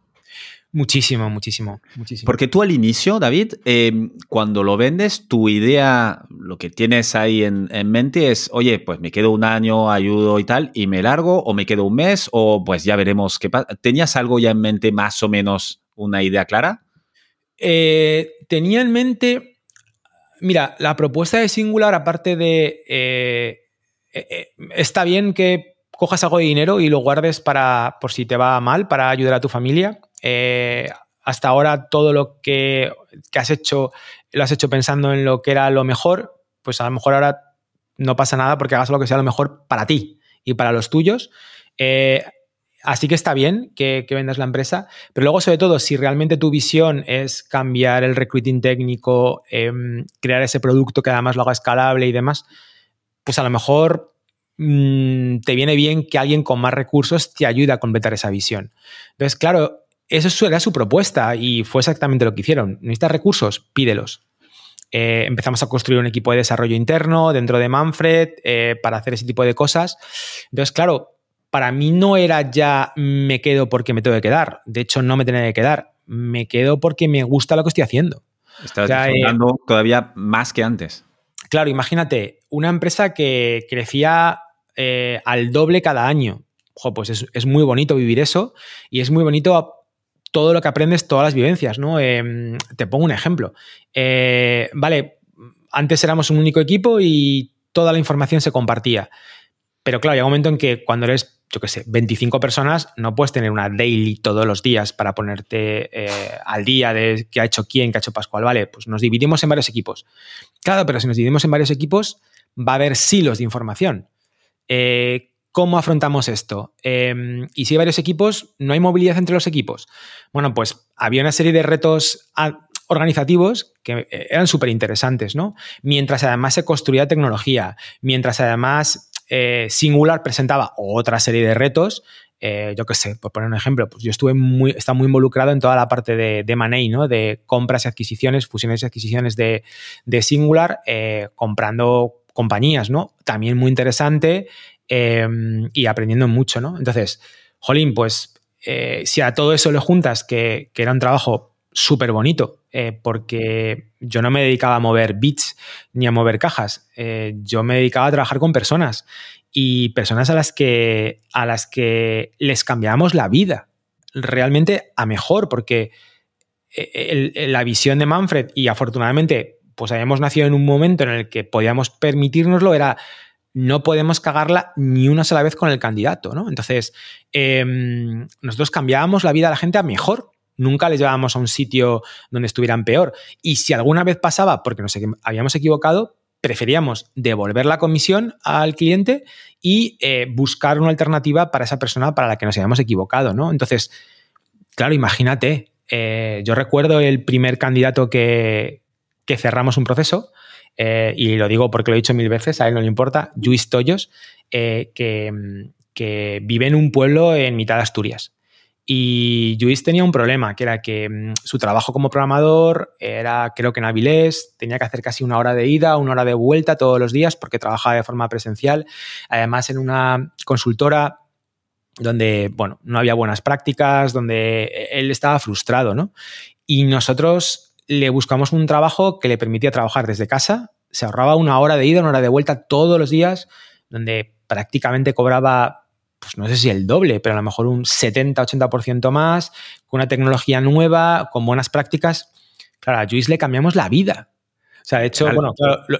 Muchísimo, muchísimo, muchísimo. Porque tú al inicio, David, em, cuando lo vendes, tu idea, lo que tienes ahí en, mente es, oye, pues me quedo un año, ayudo y tal, y me largo, o me quedo un mes, o pues ya veremos qué pasa. ¿Tenías algo ya en mente más o menos una idea clara? Eh, tenía en mente, mira, la propuesta de Singular, aparte de, eh, eh, está bien que cojas algo de dinero y lo guardes para, por si te va mal, para ayudar a tu familia eh, hasta ahora todo lo que, has hecho lo has hecho pensando en lo que era lo mejor, pues a lo mejor ahora no pasa nada porque hagas lo que sea lo mejor para ti y para los tuyos. Eh, así que está bien que, vendas la empresa, pero luego sobre todo si realmente tu visión es cambiar el recruiting técnico, em, crear ese producto que además lo haga escalable y demás, pues a lo mejor mm, te viene bien que alguien con más recursos te ayude a completar esa visión. Entonces, claro, eso era su propuesta y fue exactamente lo que hicieron. ¿Necesitas recursos? Pídelos. Eh, empezamos a construir un equipo de desarrollo interno dentro de Manfred eh, para hacer ese tipo de cosas. Entonces, claro, para mí no era ya me quedo porque me tengo que quedar. De hecho, no me tenía que quedar. Me quedo porque me gusta lo que estoy haciendo. Estás disfrutando eh, todavía más que antes. Claro, imagínate, una empresa que crecía al doble cada año. pues es, es, muy bonito vivir eso y es muy bonito todo lo que aprendes, todas las vivencias, ¿no? Em, te pongo un ejemplo. Eh, vale, antes éramos un único equipo y toda la información se compartía. Pero claro, llega un momento en que cuando eres, yo qué sé, 25 personas, no puedes tener una daily todos los días para ponerte eh, al día de qué ha hecho quién, qué ha hecho Pascual. Vale, pues nos dividimos en varios equipos. Claro, pero si nos dividimos en varios equipos, va a haber silos de información. Eh, ¿Cómo afrontamos esto? Em, y si hay varios equipos, ¿no hay movilidad entre los equipos? Bueno, pues había una serie de retos organizativos que eh, eran súper interesantes, ¿no? Mientras además se construía tecnología, mientras además eh, Singular presentaba otra serie de retos, eh, yo qué sé, por poner un ejemplo, pues yo estuve muy, está muy involucrado en toda la parte de, de ¿no? De compras y adquisiciones, fusiones y adquisiciones de Singular, comprando compañías, ¿no? También muy interesante Em, y aprendiendo mucho, ¿no? Entonces, jolín, pues eh, si a todo eso le juntas que, era un trabajo súper bonito, eh, porque yo no me dedicaba a mover bits ni a mover cajas, eh, yo me dedicaba a trabajar con personas y personas a las que, a las que les cambiamos la vida, realmente a mejor, porque la visión de Manfred y afortunadamente pues habíamos nacido en un momento en el que podíamos permitirnoslo, era no podemos cagarla ni una sola vez con el candidato, ¿no? Entonces, em, nosotros cambiábamos la vida a la gente a mejor. Nunca les llevábamos a un sitio donde estuvieran peor. Y si alguna vez pasaba porque nos habíamos equivocado, preferíamos devolver la comisión al cliente y eh, buscar una alternativa para esa persona para la que nos habíamos equivocado, ¿no? Entonces, claro, imagínate. Eh, yo recuerdo el primer candidato que, que cerramos un proceso eh, y lo digo porque lo he dicho mil veces, a él no le importa, Luis Toyos, eh, que, vive en un pueblo en mitad de Asturias. Y Luis tenía un problema, que era que mm, su trabajo como programador era, creo que en Avilés, tenía que hacer casi una hora de ida, una hora de vuelta todos los días porque trabajaba de forma presencial. Además, en una consultora donde, bueno, no había buenas prácticas, donde él estaba frustrado, ¿no? Y nosotros le buscamos un trabajo que le permitía trabajar desde casa, se ahorraba una hora de ida, una hora de vuelta todos los días, donde prácticamente cobraba, pues no sé si el doble, pero a lo mejor un 70-80% más, con una tecnología nueva, con buenas prácticas. Claro, a Luis le cambiamos la vida. O sea, de hecho, bueno,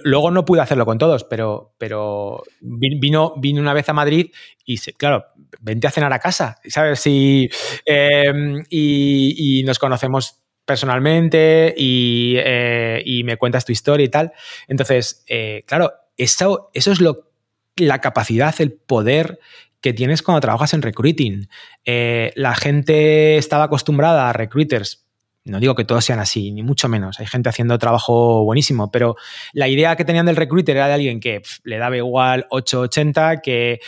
luego no pude hacerlo con todos, pero, pero vino, vino una vez a Madrid y, claro, vente a cenar a casa, ¿sabes? Y, em, y nos conocemos personalmente eh, y, me cuentas tu historia y tal. Entonces, eh, claro, eso, eso es lo, la capacidad, el poder que tienes cuando trabajas en recruiting. Eh, la gente estaba acostumbrada a recruiters No digo que todos sean así, ni mucho menos. Hay gente haciendo trabajo buenísimo, pero la idea que tenían del recruiter era de alguien que le daba igual 880, que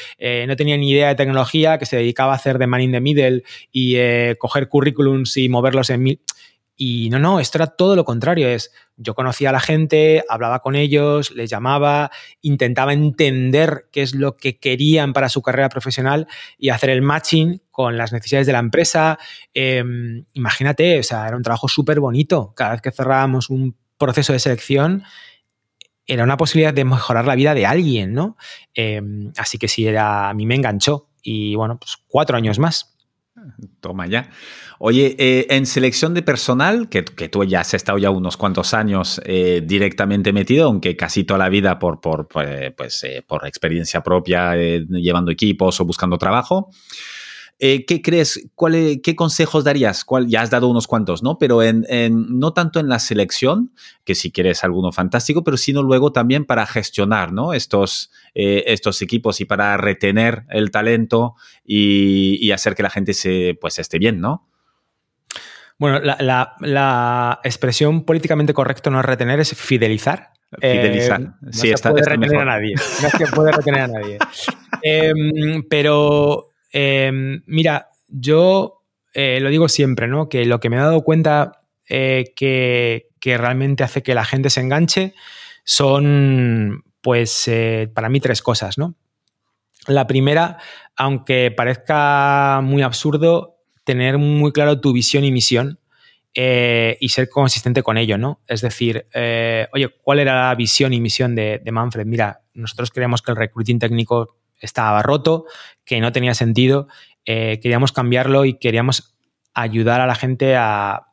no tenía ni idea de tecnología, que se dedicaba a hacer de man in the middle y coger currículums y moverlos en mil. Y no, no, esto era todo lo contrario. Es, yo conocía a la gente, hablaba con ellos, les llamaba, intentaba entender qué es lo que querían para su carrera profesional y hacer el matching con las necesidades de la empresa. Em, imagínate, o sea, era un trabajo súper bonito. Cada vez que cerrábamos un proceso de selección, era una posibilidad de mejorar la vida de alguien, ¿no? Em, así que sí, era, a mí me enganchó. Y bueno, pues cuatro años más. Toma ya. Oye, eh, en selección de personal, que, tú ya has estado ya unos cuantos años eh, directamente metido, aunque casi toda la vida por, por, pues, eh, por experiencia propia, llevando equipos o buscando trabajo. Eh, ¿Qué crees? ¿Qué consejos darías? ya has dado unos cuantos, ¿no? Pero en, no tanto en la selección, que si quieres alguno fantástico, pero sino luego también para gestionar, ¿no? Estos, eh, estos equipos y para retener el talento y, hacer que la gente se, pues, esté bien, ¿no? Bueno, la, expresión políticamente correcta no es retener, es fidelizar. Fidelizar. Eh, no sí, se está, puede retener a nadie. No se puede retener a nadie. [LAUGHS] Em, pero Em, mira, yo eh, lo digo siempre, ¿no? Que lo que me he dado cuenta eh, que, realmente hace que la gente se enganche son, pues, eh, para mí tres cosas, ¿no? La primera, aunque parezca muy absurdo, tener muy claro tu visión y misión y ser consistente con ello, ¿no? Es decir, oye, ¿cuál era la visión y misión de, de Manfred? Mira, nosotros creemos que el recruiting técnico estaba roto, que no tenía sentido, eh, queríamos cambiarlo y queríamos ayudar a la gente a,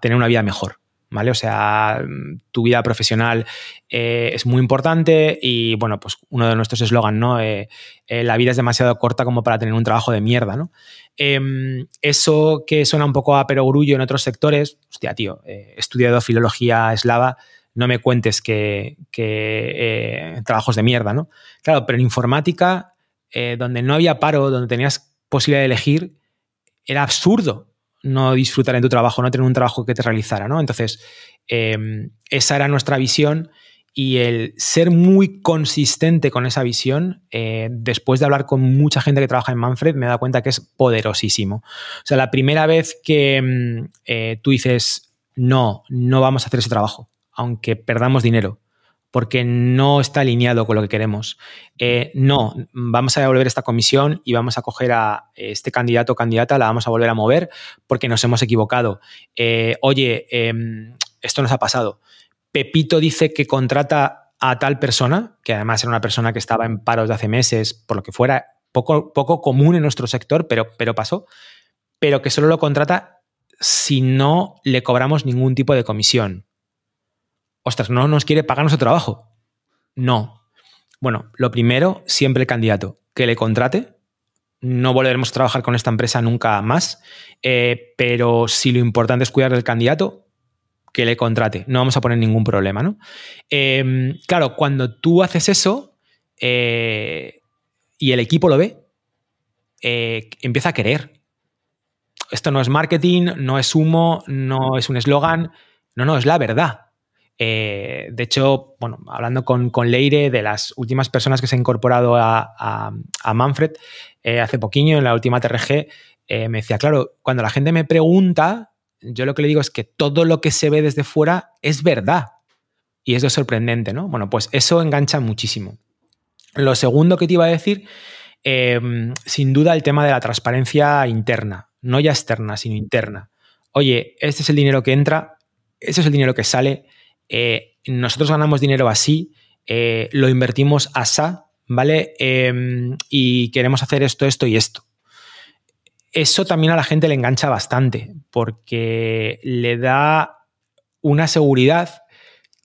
tener una vida mejor. ¿Vale? O sea, tu vida profesional eh, es muy importante y, bueno, pues uno de nuestros eslogans, ¿no? Eh, la vida es demasiado corta como para tener un trabajo de mierda, ¿no? Em, eso que suena un poco a perogrullo en otros sectores, hostia, tío, he estudiado filología eslava, no me cuentes que, trabajos de mierda, ¿no? Claro, pero en informática, eh, donde no había paro, donde tenías posibilidad de elegir, era absurdo no disfrutar en tu trabajo, no tener un trabajo que te realizara, ¿no? Entonces, em, esa era nuestra visión y el ser muy consistente con esa visión, eh, después de hablar con mucha gente que trabaja en Manfred, me he dado cuenta que es poderosísimo. O sea, la primera vez que em, tú dices, no, no vamos a hacer ese trabajo, aunque perdamos dinero, porque no está alineado con lo que queremos. Eh, no, vamos a devolver esta comisión y vamos a coger a este candidato o candidata, la vamos a volver a mover porque nos hemos equivocado. Eh, oye, em, esto nos ha pasado. Pepito dice que contrata a tal persona, que además era una persona que estaba en paros de hace meses, por lo que fuera, poco, poco común en nuestro sector, pero, pero pasó, pero que solo lo contrata si no le cobramos ningún tipo de comisión ostras, no nos quiere pagar nuestro trabajo. No. Bueno, lo primero, siempre el candidato, que le contrate. No volveremos a trabajar con esta empresa nunca más, eh, pero si lo importante es cuidar del candidato, que le contrate. No vamos a poner ningún problema, ¿no? Em, claro, cuando tú haces eso eh, y el equipo lo ve, eh, empieza a querer. Esto no es marketing, no es humo, no es un eslogan, no, no, es la verdad. Eh, de hecho, bueno, hablando con, Leire, de las últimas personas que se han incorporado a, Manfred, eh, hace poquillo, en la última TRG, eh, me decía, claro, cuando la gente me pregunta, yo lo que le digo es que todo lo que se ve desde fuera es verdad. Y es lo sorprendente, ¿no? Bueno, pues eso engancha muchísimo. Lo segundo que te iba a decir, sin duda el tema de la transparencia interna, no ya externa, sino interna. Oye, este es el dinero que entra, este es el dinero que sale, eh, nosotros ganamos dinero así, eh, lo invertimos asá, ¿vale? Em, y queremos hacer esto, esto y esto. Eso también a la gente le engancha bastante, porque le da una seguridad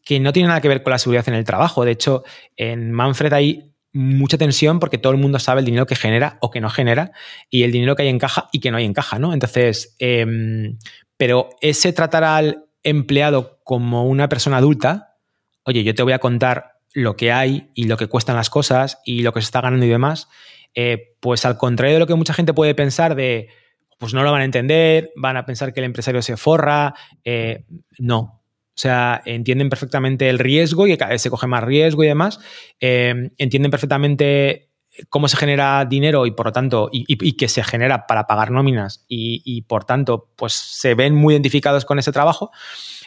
que no tiene nada que ver con la seguridad en el trabajo. De hecho, en Manfred hay mucha tensión porque todo el mundo sabe el dinero que genera o que no genera y el dinero que hay en caja y que no hay en caja, ¿no? Entonces, em, pero ese tratar al empleado como una persona adulta, oye, yo te voy a contar lo que hay y lo que cuestan las cosas y lo que se está ganando y demás, eh, pues al contrario de lo que mucha gente puede pensar de, pues no lo van a entender, van a pensar que el empresario se forra. Eh, no. O sea, entienden perfectamente el riesgo y cada vez se coge más riesgo y demás. Eh, entienden perfectamente cómo se genera dinero y por lo tanto, y, que se genera para pagar nóminas y, por tanto, pues se ven muy identificados con ese trabajo.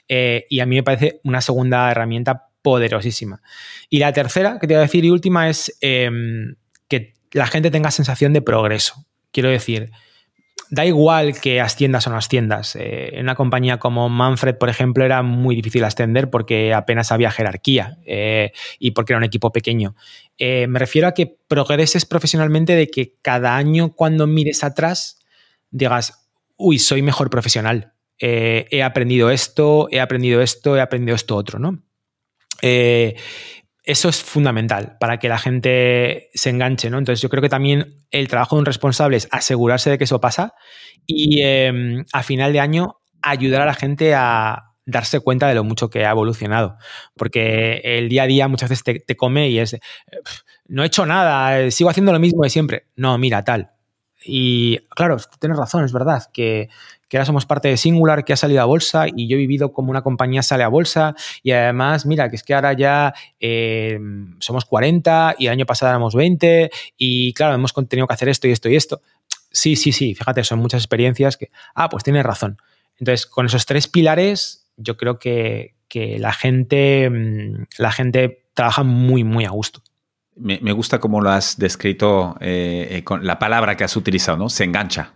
Eh, y a mí me parece una segunda herramienta poderosísima. Y la tercera que te voy a decir y última es em, que la gente tenga sensación de progreso. Quiero decir, da igual que asciendas o no asciendas. Eh, en una compañía como Manfred, por ejemplo, era muy difícil ascender porque apenas había jerarquía eh, y porque era un equipo pequeño. Eh, me refiero a que progreses profesionalmente de que cada año cuando mires atrás digas, uy, soy mejor profesional. he aprendido esto, he aprendido esto, he aprendido esto otro, ¿no? eso es fundamental para que la gente se enganche, ¿no? Entonces yo creo que también el trabajo de un responsable es asegurarse de que eso pasa y em, a final de año ayudar a la gente a darse cuenta de lo mucho que ha evolucionado. Porque el día a día muchas veces te, come y es, no he hecho nada, sigo haciendo lo mismo de siempre. No, mira, tal. Y claro, tienes razón, es verdad, que, que ahora somos parte de Singular, que ha salido a bolsa y yo he vivido como una compañía sale a bolsa y además, mira, que es que ahora ya eh, somos 40 y el año pasado éramos 20 y claro, hemos tenido que hacer esto y esto y esto. Sí, sí, sí, fíjate, son muchas experiencias que, ah, pues tienes razón. Entonces, con esos tres pilares, yo creo que, la gente, mm, la gente trabaja muy, muy a gusto. Me, gusta cómo lo has descrito eh, eh, con la palabra que has utilizado, ¿no? Se engancha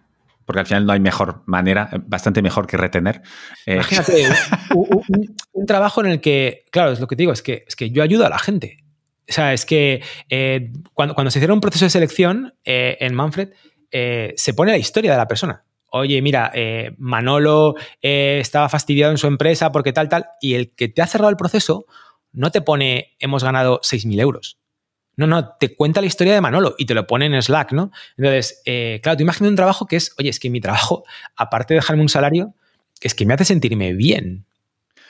porque al final no hay mejor manera, bastante mejor que retener. Eh, Imagínate, [LAUGHS] un, trabajo en el que, claro, es lo que te digo, es que, es que yo ayudo a la gente. O sea, es que eh, cuando, cuando, se hiciera un proceso de selección eh, en Manfred, se pone la historia de la persona. Oye, mira, Manolo estaba fastidiado en su empresa porque tal, tal, y el que te ha cerrado el proceso no te pone hemos ganado 6.000 euros. No, no, te cuenta la historia de Manolo y te lo pone en Slack, ¿no? Entonces, eh, claro, tú imaginas un trabajo que es, oye, es que mi trabajo, aparte de dejarme un salario, es que me hace sentirme bien.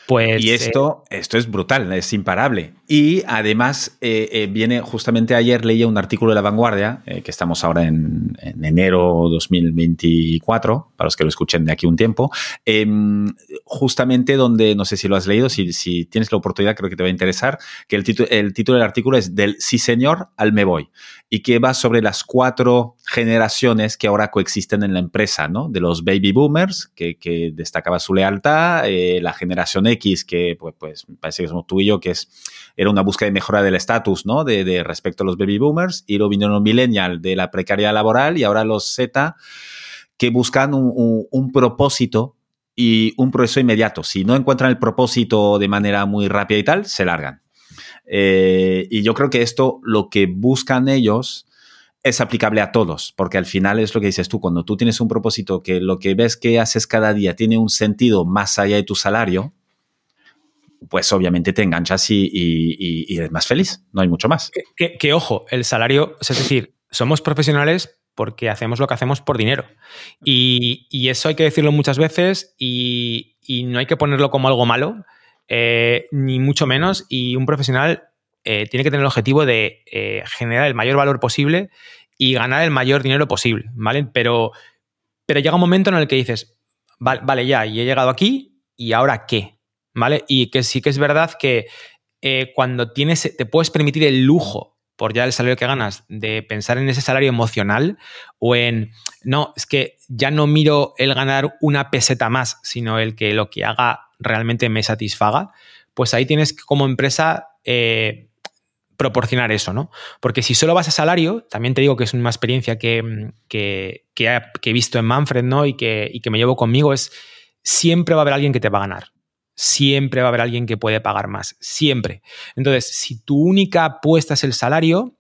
Pues, y esto, eh, esto es brutal, es imparable. Y además eh, viene, justamente ayer leía un artículo de La Vanguardia, que estamos ahora en, en, enero 2024, para los que lo escuchen de aquí un tiempo, em, justamente donde, no sé si lo has leído, si, si, tienes la oportunidad creo que te va a interesar, que el, el título del artículo es Del sí señor al me voy y que va sobre las cuatro generaciones que ahora coexisten en la empresa, ¿no? De los baby boomers, que, destacaba su lealtad, eh, la generación X, que pues, pues, parece que somos tú y yo, que es, era una búsqueda de mejora del estatus, ¿no? De, respecto a los baby boomers, y luego vinieron los millennial de la precariedad laboral y ahora los Z, que buscan un, propósito y un proceso inmediato. Si no encuentran el propósito de manera muy rápida y tal, se largan. Eh, y yo creo que esto, lo que buscan ellos, es aplicable a todos, porque al final es lo que dices tú, cuando tú tienes un propósito que lo que ves que haces cada día tiene un sentido más allá de tu salario, pues obviamente te enganchas y, eres más feliz, no hay mucho más. Que, ojo, el salario, es decir, somos profesionales porque hacemos lo que hacemos por dinero. Y, eso hay que decirlo muchas veces y, no hay que ponerlo como algo malo, eh, ni mucho menos. Y un profesional eh, tiene que tener el objetivo de eh, generar el mayor valor posible y ganar el mayor dinero posible, ¿vale? Pero, pero llega un momento en el que dices, vale, ya, y he llegado aquí, ¿y ahora qué? ¿Vale? Y que sí que es verdad que eh, cuando tienes, te puedes permitir el lujo por ya el salario que ganas, de pensar en ese salario emocional o en, no, es que ya no miro el ganar una peseta más, sino el que lo que haga realmente me satisfaga, pues ahí tienes como empresa proporcionar eso, ¿no? Porque si solo vas a salario, también te digo que es una experiencia que, que, he, visto en Manfred, ¿no? Y que, y que me llevo conmigo, es siempre va a haber alguien que te va a ganar. Siempre va a haber alguien que puede pagar más. Siempre. Entonces, si tu única apuesta es el salario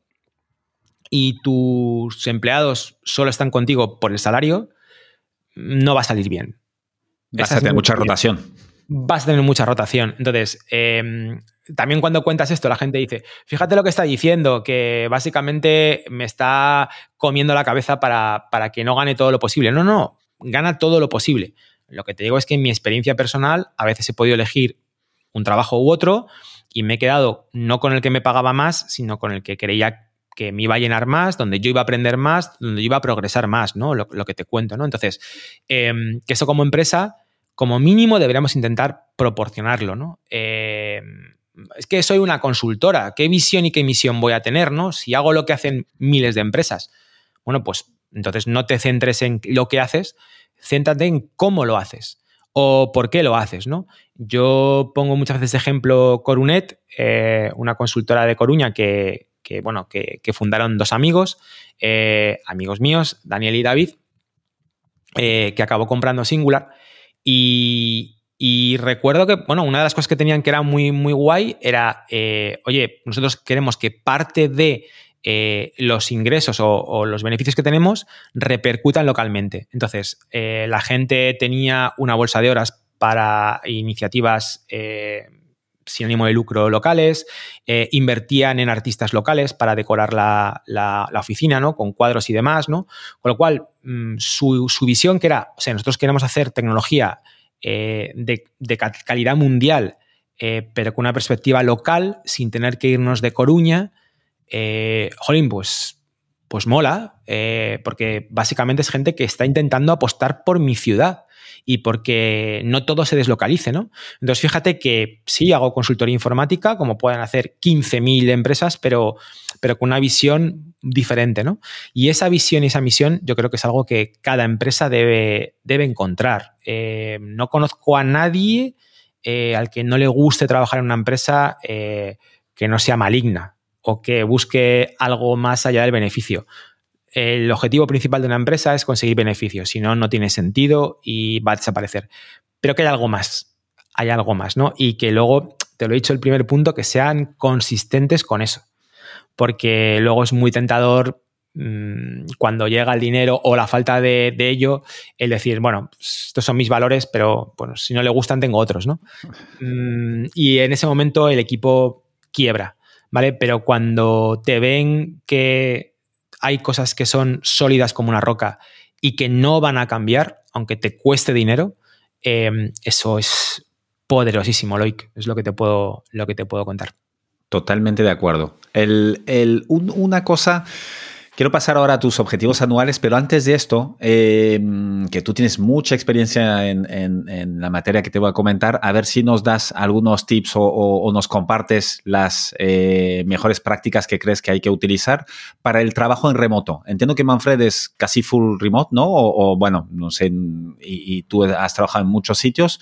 y tus empleados solo están contigo por el salario, no va a salir bien. Vas a tener mucha rotación. Vas a tener mucha rotación. Entonces, eh, también cuando cuentas esto, la gente dice, fíjate lo que está diciendo, que básicamente me está comiendo la cabeza para, que no gane todo lo posible. No, no, gana todo lo posible. Lo que te digo es que en mi experiencia personal a veces he podido elegir un trabajo u otro y me he quedado no con el que me pagaba más, sino con el que creía que me iba a llenar más, donde yo iba a aprender más, donde yo iba a progresar más, ¿no? Lo, que te cuento, ¿no? Entonces, em, que eso como empresa, como mínimo, deberíamos intentar proporcionarlo, ¿no? Em, es que soy una consultora, ¿qué visión y qué misión voy a tener, ¿no? Si hago lo que hacen miles de empresas. Bueno, pues entonces no te centres en lo que haces, céntrate en cómo lo haces o por qué lo haces, ¿no? Yo pongo muchas veces ejemplo Corunet, eh, una consultora de Coruña que, que, bueno, que, fundaron dos amigos, eh, amigos míos, Daniel y David, eh, que acabó comprando Singular. Y, recuerdo que, bueno, una de las cosas que tenían que era muy, muy guay era, eh, oye, nosotros queremos que parte de los ingresos o, los beneficios que tenemos repercutan localmente. Entonces, la gente tenía una bolsa de horas para iniciativas sin ánimo de lucro locales, eh, invertían en artistas locales para decorar la, oficina, ¿no? Con cuadros y demás, ¿no? Con lo cual, mm, su, visión que era, o sea, nosotros queremos hacer tecnología eh, de, calidad mundial, eh, pero con una perspectiva local, sin tener que irnos de Coruña, jolín, pues, pues mola, porque básicamente es gente que está intentando apostar por mi ciudad y porque no todo se deslocalice, ¿no? Entonces, fíjate que sí hago consultoría informática, como pueden hacer 15.000 empresas, pero, pero con una visión diferente, ¿no? Y esa visión y esa misión yo creo que es algo que cada empresa debe, debe encontrar. Eh, no conozco a nadie eh, al que no le guste trabajar en una empresa eh, que no sea maligna o que busque algo más allá del beneficio el objetivo principal de una empresa es conseguir beneficios, si no, no tiene sentido y va a desaparecer. Pero que hay algo más, hay algo más, ¿no? Y que luego, te lo he dicho el primer punto, que sean consistentes con eso. Porque luego es muy tentador mm, cuando llega el dinero o la falta de, ello, el decir, bueno, pues, estos son mis valores, pero bueno, si no le gustan, tengo otros, ¿no? Mm, y en ese momento el equipo quiebra, ¿vale? Pero cuando te ven que hay cosas que son sólidas como una roca y que no van a cambiar, aunque te cueste dinero, em, eso es poderosísimo, Loic. Es lo que te puedo, lo que te puedo contar. Totalmente de acuerdo. una cosa Quiero pasar ahora a tus objetivos anuales, pero antes de esto, em, que tú tienes mucha experiencia en, la materia que te voy a comentar, a ver si nos das algunos tips o, nos compartes las eh, mejores prácticas que crees que hay que utilizar para el trabajo en remoto. Entiendo que Manfred es casi full remote, ¿no? O, bueno, no sé, y tú has trabajado en muchos sitios.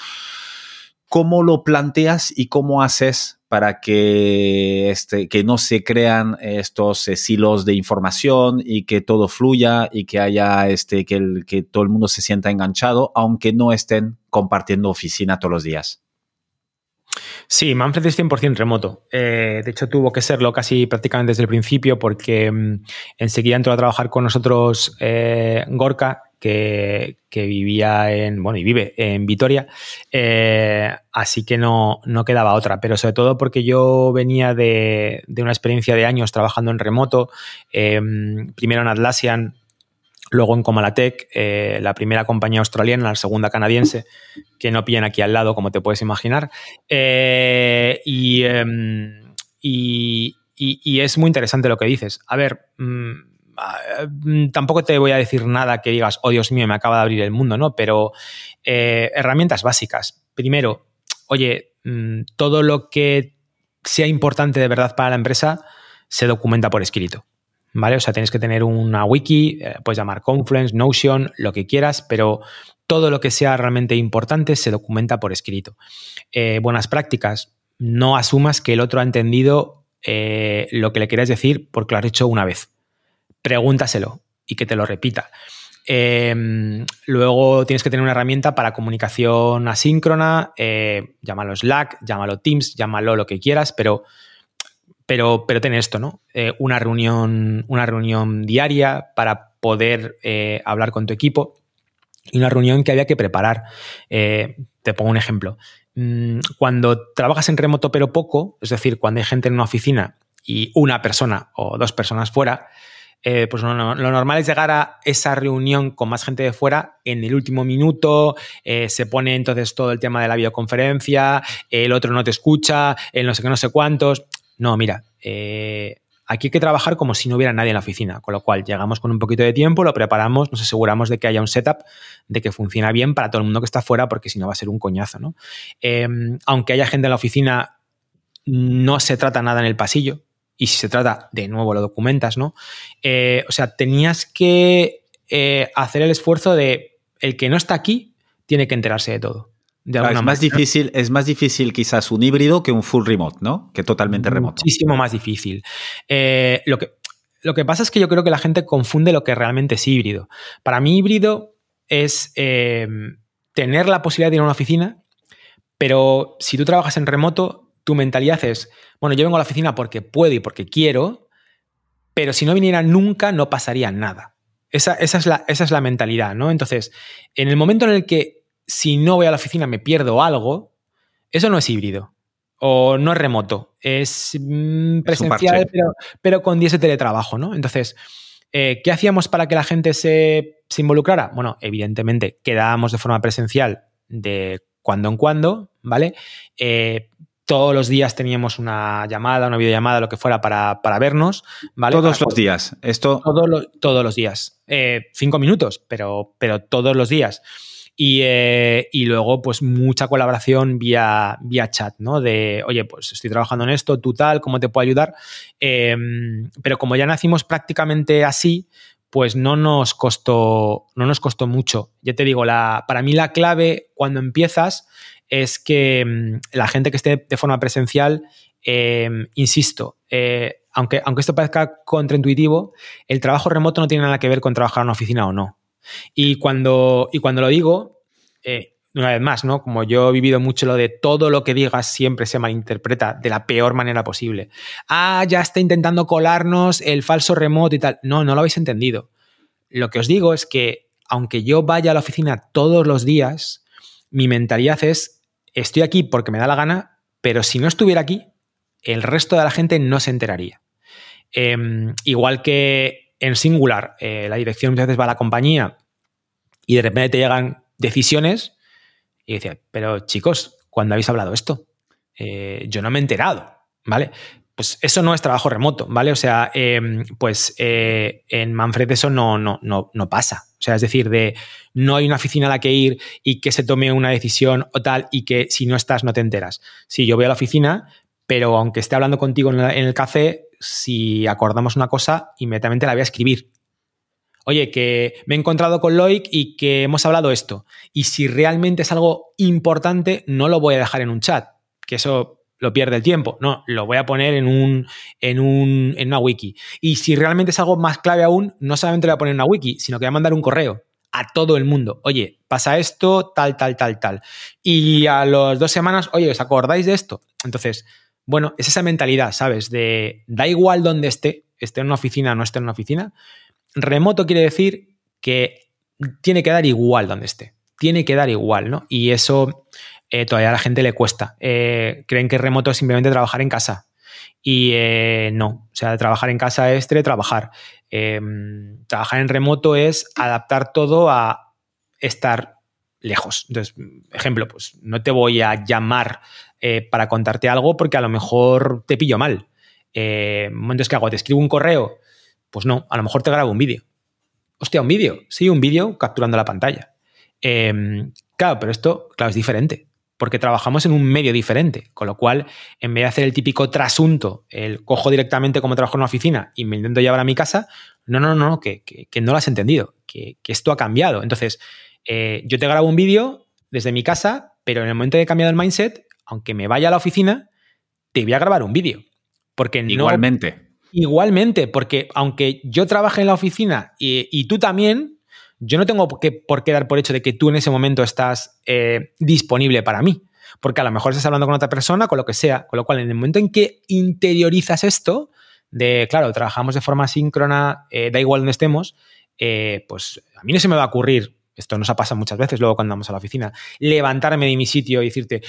¿Cómo lo planteas y cómo haces para que, este, que no se crean estos silos de información y que todo fluya y que haya este, que, el, que todo el mundo se sienta enganchado, aunque no estén compartiendo oficina todos los días. Sí, Manfred es 100% remoto. Eh, de hecho, tuvo que serlo casi prácticamente desde el principio porque mm, enseguida entró a trabajar con nosotros eh, Gorka, que, vivía en, bueno, y vive en Vitoria, eh, así que no, no, quedaba otra, pero sobre todo porque yo venía de, una experiencia de años trabajando en remoto, primero en Atlassian, luego en Comalatec, eh, la primera compañía australiana, la segunda canadiense, que no pillan aquí al lado, como te puedes imaginar. Eh, em, y, y, es muy interesante lo que dices. A ver, mm, tampoco te voy a decir nada que digas, oh Dios mío, me acaba de abrir el mundo, ¿no? Pero eh, herramientas básicas. Primero, oye, mm, todo lo que sea importante de verdad para la empresa se documenta por escrito. ¿vale? O sea, tienes que tener una wiki, eh, puedes llamar Confluence, Notion, lo que quieras, pero todo lo que sea realmente importante se documenta por escrito. Eh, buenas prácticas, no asumas que el otro ha entendido eh, lo que le quieres decir porque lo has hecho una vez. Pregúntaselo y que te lo repita. Em, luego tienes que tener una herramienta para comunicación asíncrona, llámalo Slack, llámalo Teams, llámalo lo que quieras, pero pero, pero ten esto, ¿no? Eh, una, reunión, una reunión diaria para poder eh, hablar con tu equipo y una reunión que había que preparar. Eh, te pongo un ejemplo. Mm, cuando trabajas en remoto pero poco, es decir, cuando hay gente en una oficina y una persona o dos personas fuera, pues lo, normal es llegar a esa reunión con más gente de fuera en el último minuto, se pone entonces todo el tema de la videoconferencia, el otro no te escucha, el no sé qué, no sé cuántos. No, mira, eh, aquí hay que trabajar como si no hubiera nadie en la oficina, con lo cual llegamos con un poquito de tiempo, lo preparamos, nos aseguramos de que haya un setup, de que funciona bien para todo el mundo que está fuera, porque si no va a ser un coñazo, ¿no? Aunque haya gente en la oficina, no se trata nada en el pasillo, y si se trata, de nuevo lo documentas, ¿no? Eh, o sea, tenías que eh, hacer el esfuerzo de el que no está aquí tiene que enterarse de todo. De es, más difícil, es más difícil quizás un híbrido que un full remote, ¿no? Que totalmente remoto. Muchísimo más difícil. Eh, lo, que, lo que pasa es que yo creo que la gente confunde lo que realmente es híbrido. Para mí híbrido es tener la posibilidad de ir a una oficina, pero si tú trabajas en remoto, tu mentalidad es, bueno, yo vengo a la oficina porque puedo y porque quiero, pero si no viniera nunca no pasaría nada. Esa, es la, esa, es la, mentalidad, ¿no? Entonces, en el momento en el que si no voy a la oficina me pierdo algo, eso no es híbrido o no es remoto, es mm, presencial, pero, con 10 de teletrabajo, ¿no? Entonces, eh, ¿qué hacíamos para que la gente se, se, involucrara? Bueno, evidentemente quedábamos de forma presencial de cuando en cuando, ¿vale? Eh, todos los días teníamos una llamada, una videollamada, lo que fuera, para, vernos. ¿vale? Todos los días. Esto. todos los días. Eh, cinco minutos, pero, pero todos los días. Eh, y, luego, pues, mucha colaboración vía, vía chat, ¿no? De, oye, pues estoy trabajando en esto, tú tal, ¿cómo te puedo ayudar? Em, pero como ya nacimos prácticamente así, pues no nos costó, no nos costó mucho. Ya te digo, la, para mí la clave cuando empiezas es que mm, la gente que esté de forma presencial, em, insisto, eh, aunque, aunque esto parezca contraintuitivo, el trabajo remoto no tiene nada que ver con trabajar en una oficina o no. Y cuando, y cuando lo digo, eh, una vez más, ¿no? Como yo he vivido mucho lo de todo lo que digas siempre se malinterpreta de la peor manera posible. Ah, ya está intentando colarnos el falso remoto y tal. No, no lo habéis entendido. Lo que os digo es que aunque yo vaya a la oficina todos los días, mi mentalidad es estoy aquí porque me da la gana, pero si no estuviera aquí, el resto de la gente no se enteraría. Em, igual que en singular, eh, la dirección muchas veces va a la compañía y de repente te llegan decisiones y decía, pero chicos, ¿cuándo habéis hablado esto? Eh, yo no me he enterado, ¿vale? Pues eso no es trabajo remoto, ¿vale? O sea, em, pues eh, en Manfred eso no, no, no, no pasa. O sea, es decir, de no hay una oficina a la que ir y que se tome una decisión o tal y que si no estás no te enteras. Sí, yo voy a la oficina, pero aunque esté hablando contigo en, el café, si acordamos una cosa, inmediatamente la voy a escribir. Oye, que me he encontrado con Loic y que hemos hablado esto. Y si realmente es algo importante, no lo voy a dejar en un chat, que eso lo pierde el tiempo. No, lo voy a poner en, un, en, un, en una wiki. Y si realmente es algo más clave aún, no solamente lo voy a poner en una wiki, sino que voy a mandar un correo a todo el mundo. Oye, pasa esto, tal, tal, tal, tal. Y a las dos semanas, oye, ¿os acordáis de esto? Entonces, bueno, es esa mentalidad, ¿sabes? De da igual donde esté, esté en una oficina o no esté en una oficina. Remoto quiere decir que tiene que dar igual donde esté. Tiene que dar igual, ¿no? Y eso eh, todavía a la gente le cuesta. Eh, creen que remoto es simplemente trabajar en casa. Y eh, no, o sea, trabajar en casa es teletrabajar. trabajar en remoto es adaptar todo a estar lejos. Entonces, ejemplo, pues no te voy a llamar para contarte algo porque a lo mejor te pillo mal. entonces, ¿qué hago? ¿Te escribo un correo? Pues no, a lo mejor te grabo un vídeo. Hostia, un vídeo. Sí, un vídeo capturando la pantalla. claro, pero esto, claro, es diferente porque trabajamos en un medio diferente, con lo cual, en vez de hacer el típico trasunto, el cojo directamente como trabajo en una oficina y me intento llevar a mi casa, no, no, no, que, no lo has entendido, que, esto ha cambiado. Entonces, eh, yo te grabo un vídeo desde mi casa, pero en el momento de he cambiado el mindset, aunque me vaya a la oficina, te voy a grabar un vídeo. Porque igualmente. igualmente, porque aunque yo trabaje en la oficina y, y tú también, yo no tengo por qué dar por hecho de que tú en ese momento estás eh, disponible para mí. Porque a lo mejor estás hablando con otra persona, con lo que sea. Con lo cual, en el momento en que interiorizas esto, de, claro, trabajamos de forma síncrona, eh, da igual donde estemos, eh, pues a mí no se me va a ocurrir, esto nos ha pasado muchas veces luego cuando vamos a la oficina, levantarme de mi sitio y decirte,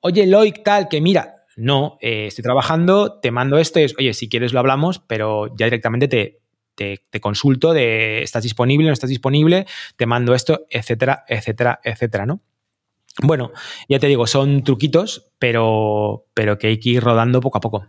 oye, Loic, tal, que mira, no, estoy trabajando, te mando esto y es, oye, si quieres lo hablamos, pero ya directamente te, te, consulto de estás disponible, no estás disponible, te mando esto, etcétera, etcétera, etcétera, ¿no? Bueno, ya te digo, son truquitos, pero, pero que hay que ir rodando poco a poco.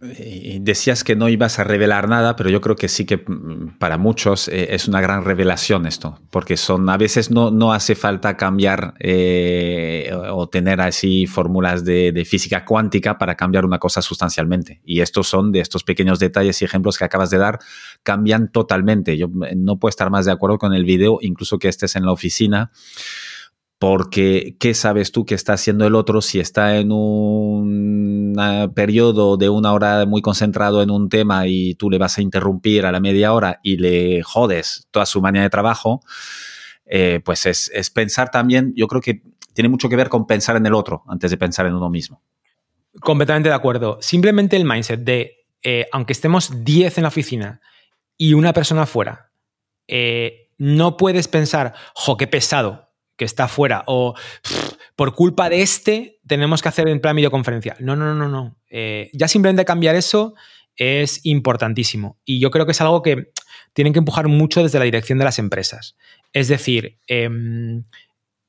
Decías que no ibas a revelar nada, pero yo creo que sí que mm, para muchos eh, es una gran revelación esto, porque son a veces no, no hace falta cambiar eh, o tener así fórmulas de, física cuántica para cambiar una cosa sustancialmente. Y estos son de estos pequeños detalles y ejemplos que acabas de dar, cambian totalmente. Yo eh, no puedo estar más de acuerdo con el video, incluso que estés en la oficina porque ¿qué sabes tú que está haciendo el otro si está en un periodo de una hora muy concentrado en un tema y tú le vas a interrumpir a la media hora y le jodes toda su manera de trabajo? Eh, pues es, pensar también, yo creo que tiene mucho que ver con pensar en el otro antes de pensar en uno mismo. Completamente de acuerdo. Simplemente el mindset de, eh, aunque estemos 10 en la oficina y una persona fuera, eh, no puedes pensar, jo, qué pesado, que está fuera o por culpa de este tenemos que hacer en plan videoconferencia. No, no, no, no. Eh, ya simplemente cambiar eso es importantísimo y yo creo que es algo que tienen que empujar mucho desde la dirección de las empresas. Es decir, em,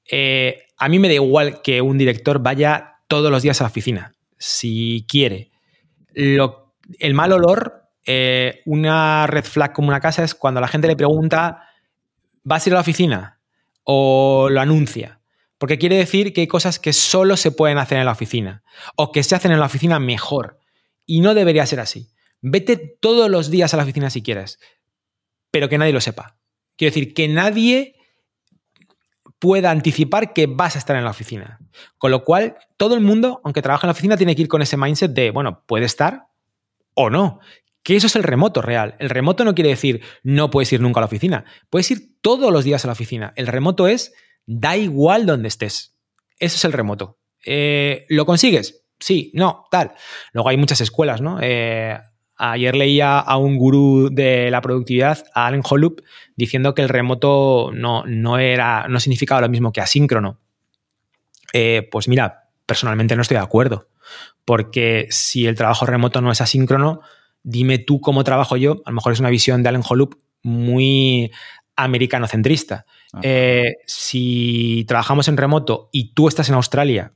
eh, a mí me da igual que un director vaya todos los días a la oficina, si quiere. el mal olor, eh, una red flag como una casa es cuando la gente le pregunta, ¿vas a ir a la oficina? O lo anuncia. Porque quiere decir que hay cosas que solo se pueden hacer en la oficina o que se hacen en la oficina mejor. Y no debería ser así. Vete todos los días a la oficina si quieres, pero que nadie lo sepa. Quiero decir, que nadie pueda anticipar que vas a estar en la oficina. Con lo cual, todo el mundo, aunque trabaje en la oficina, tiene que ir con ese mindset de, bueno, puede estar o no que eso es el remoto real. El remoto no quiere decir no puedes ir nunca a la oficina. Puedes ir todos los días a la oficina. El remoto es da igual donde estés. Eso es el remoto. Eh, ¿Lo consigues? Sí, no, tal. Luego hay muchas escuelas, ¿no? Eh, ayer leía a un gurú de la productividad, a Allen Holub, diciendo que el remoto no, no, era, no significaba lo mismo que asíncrono. Eh, pues mira, personalmente no estoy de acuerdo. Porque si el trabajo remoto no es asíncrono, dime tú cómo trabajo yo, a lo mejor es una visión de Allen Holub muy americanocentrista. Eh, si trabajamos en remoto y tú estás en Australia,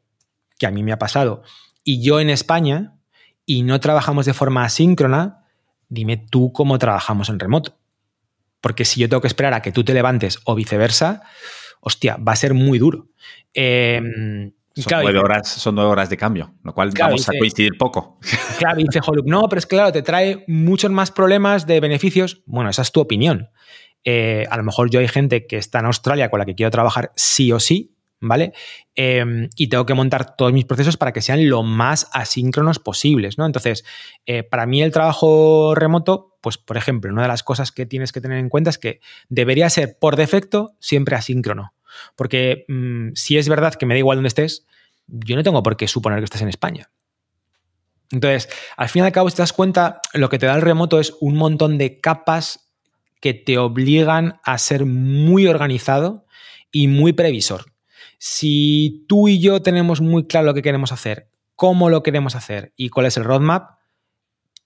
que a mí me ha pasado, y yo en España, y no trabajamos de forma asíncrona, dime tú cómo trabajamos en remoto. Porque si yo tengo que esperar a que tú te levantes o viceversa, hostia, va a ser muy duro. Eh, son, nueve horas, son nueve horas de cambio, lo cual vamos a coincidir poco. [LAUGHS] Claro, dice Holub, no, pero es claro, te trae muchos más problemas de beneficios. Bueno, esa es tu opinión. Eh, a lo mejor yo hay gente que está en Australia con la que quiero trabajar sí o sí, ¿vale? Em, y tengo que montar todos mis procesos para que sean lo más asíncronos posibles, ¿no? Entonces, eh, para mí el trabajo remoto, pues por ejemplo, una de las cosas que tienes que tener en cuenta es que debería ser por defecto siempre asíncrono. Porque mm, si es verdad que me da igual donde estés, yo no tengo por qué suponer que estés en España. Entonces, al fin y al cabo, si te das cuenta, lo que te da el remoto es un montón de capas que te obligan a ser muy organizado y muy previsor. Si tú y yo tenemos muy claro lo que queremos hacer, cómo lo queremos hacer y cuál es el roadmap,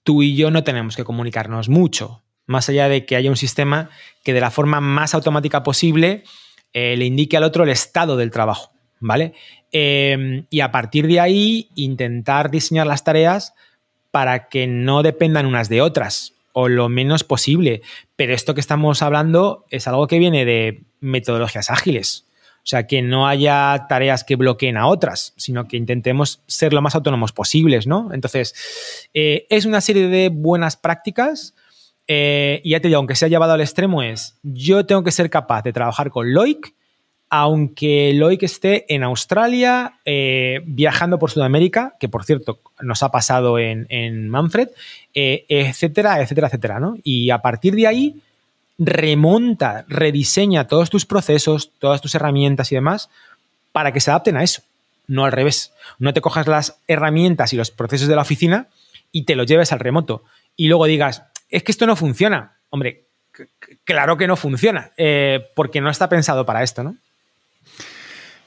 tú y yo no tenemos que comunicarnos mucho, más allá de que haya un sistema que de la forma más automática posible eh, le indique al otro el estado del trabajo, ¿vale? Em, y a partir de ahí intentar diseñar las tareas para que no dependan unas de otras o lo menos posible. Pero esto que estamos hablando es algo que viene de metodologías ágiles. O sea, que no haya tareas que bloqueen a otras, sino que intentemos ser lo más autónomos posibles, ¿no? Entonces, eh, es una serie de buenas prácticas eh, y ya te digo, aunque se ha llevado al extremo, es yo tengo que ser capaz de trabajar con Loic, aunque Loic esté en Australia, eh, viajando por Sudamérica, que por cierto nos ha pasado en, Manfred, eh, etcétera, etcétera, etcétera, ¿no? Y a partir de ahí, remonta, rediseña todos tus procesos, todas tus herramientas y demás para que se adapten a eso, no al revés. No te cojas las herramientas y los procesos de la oficina y te los lleves al remoto y luego digas, es que esto no funciona. Hombre, claro que no funciona, eh, porque no está pensado para esto, ¿no?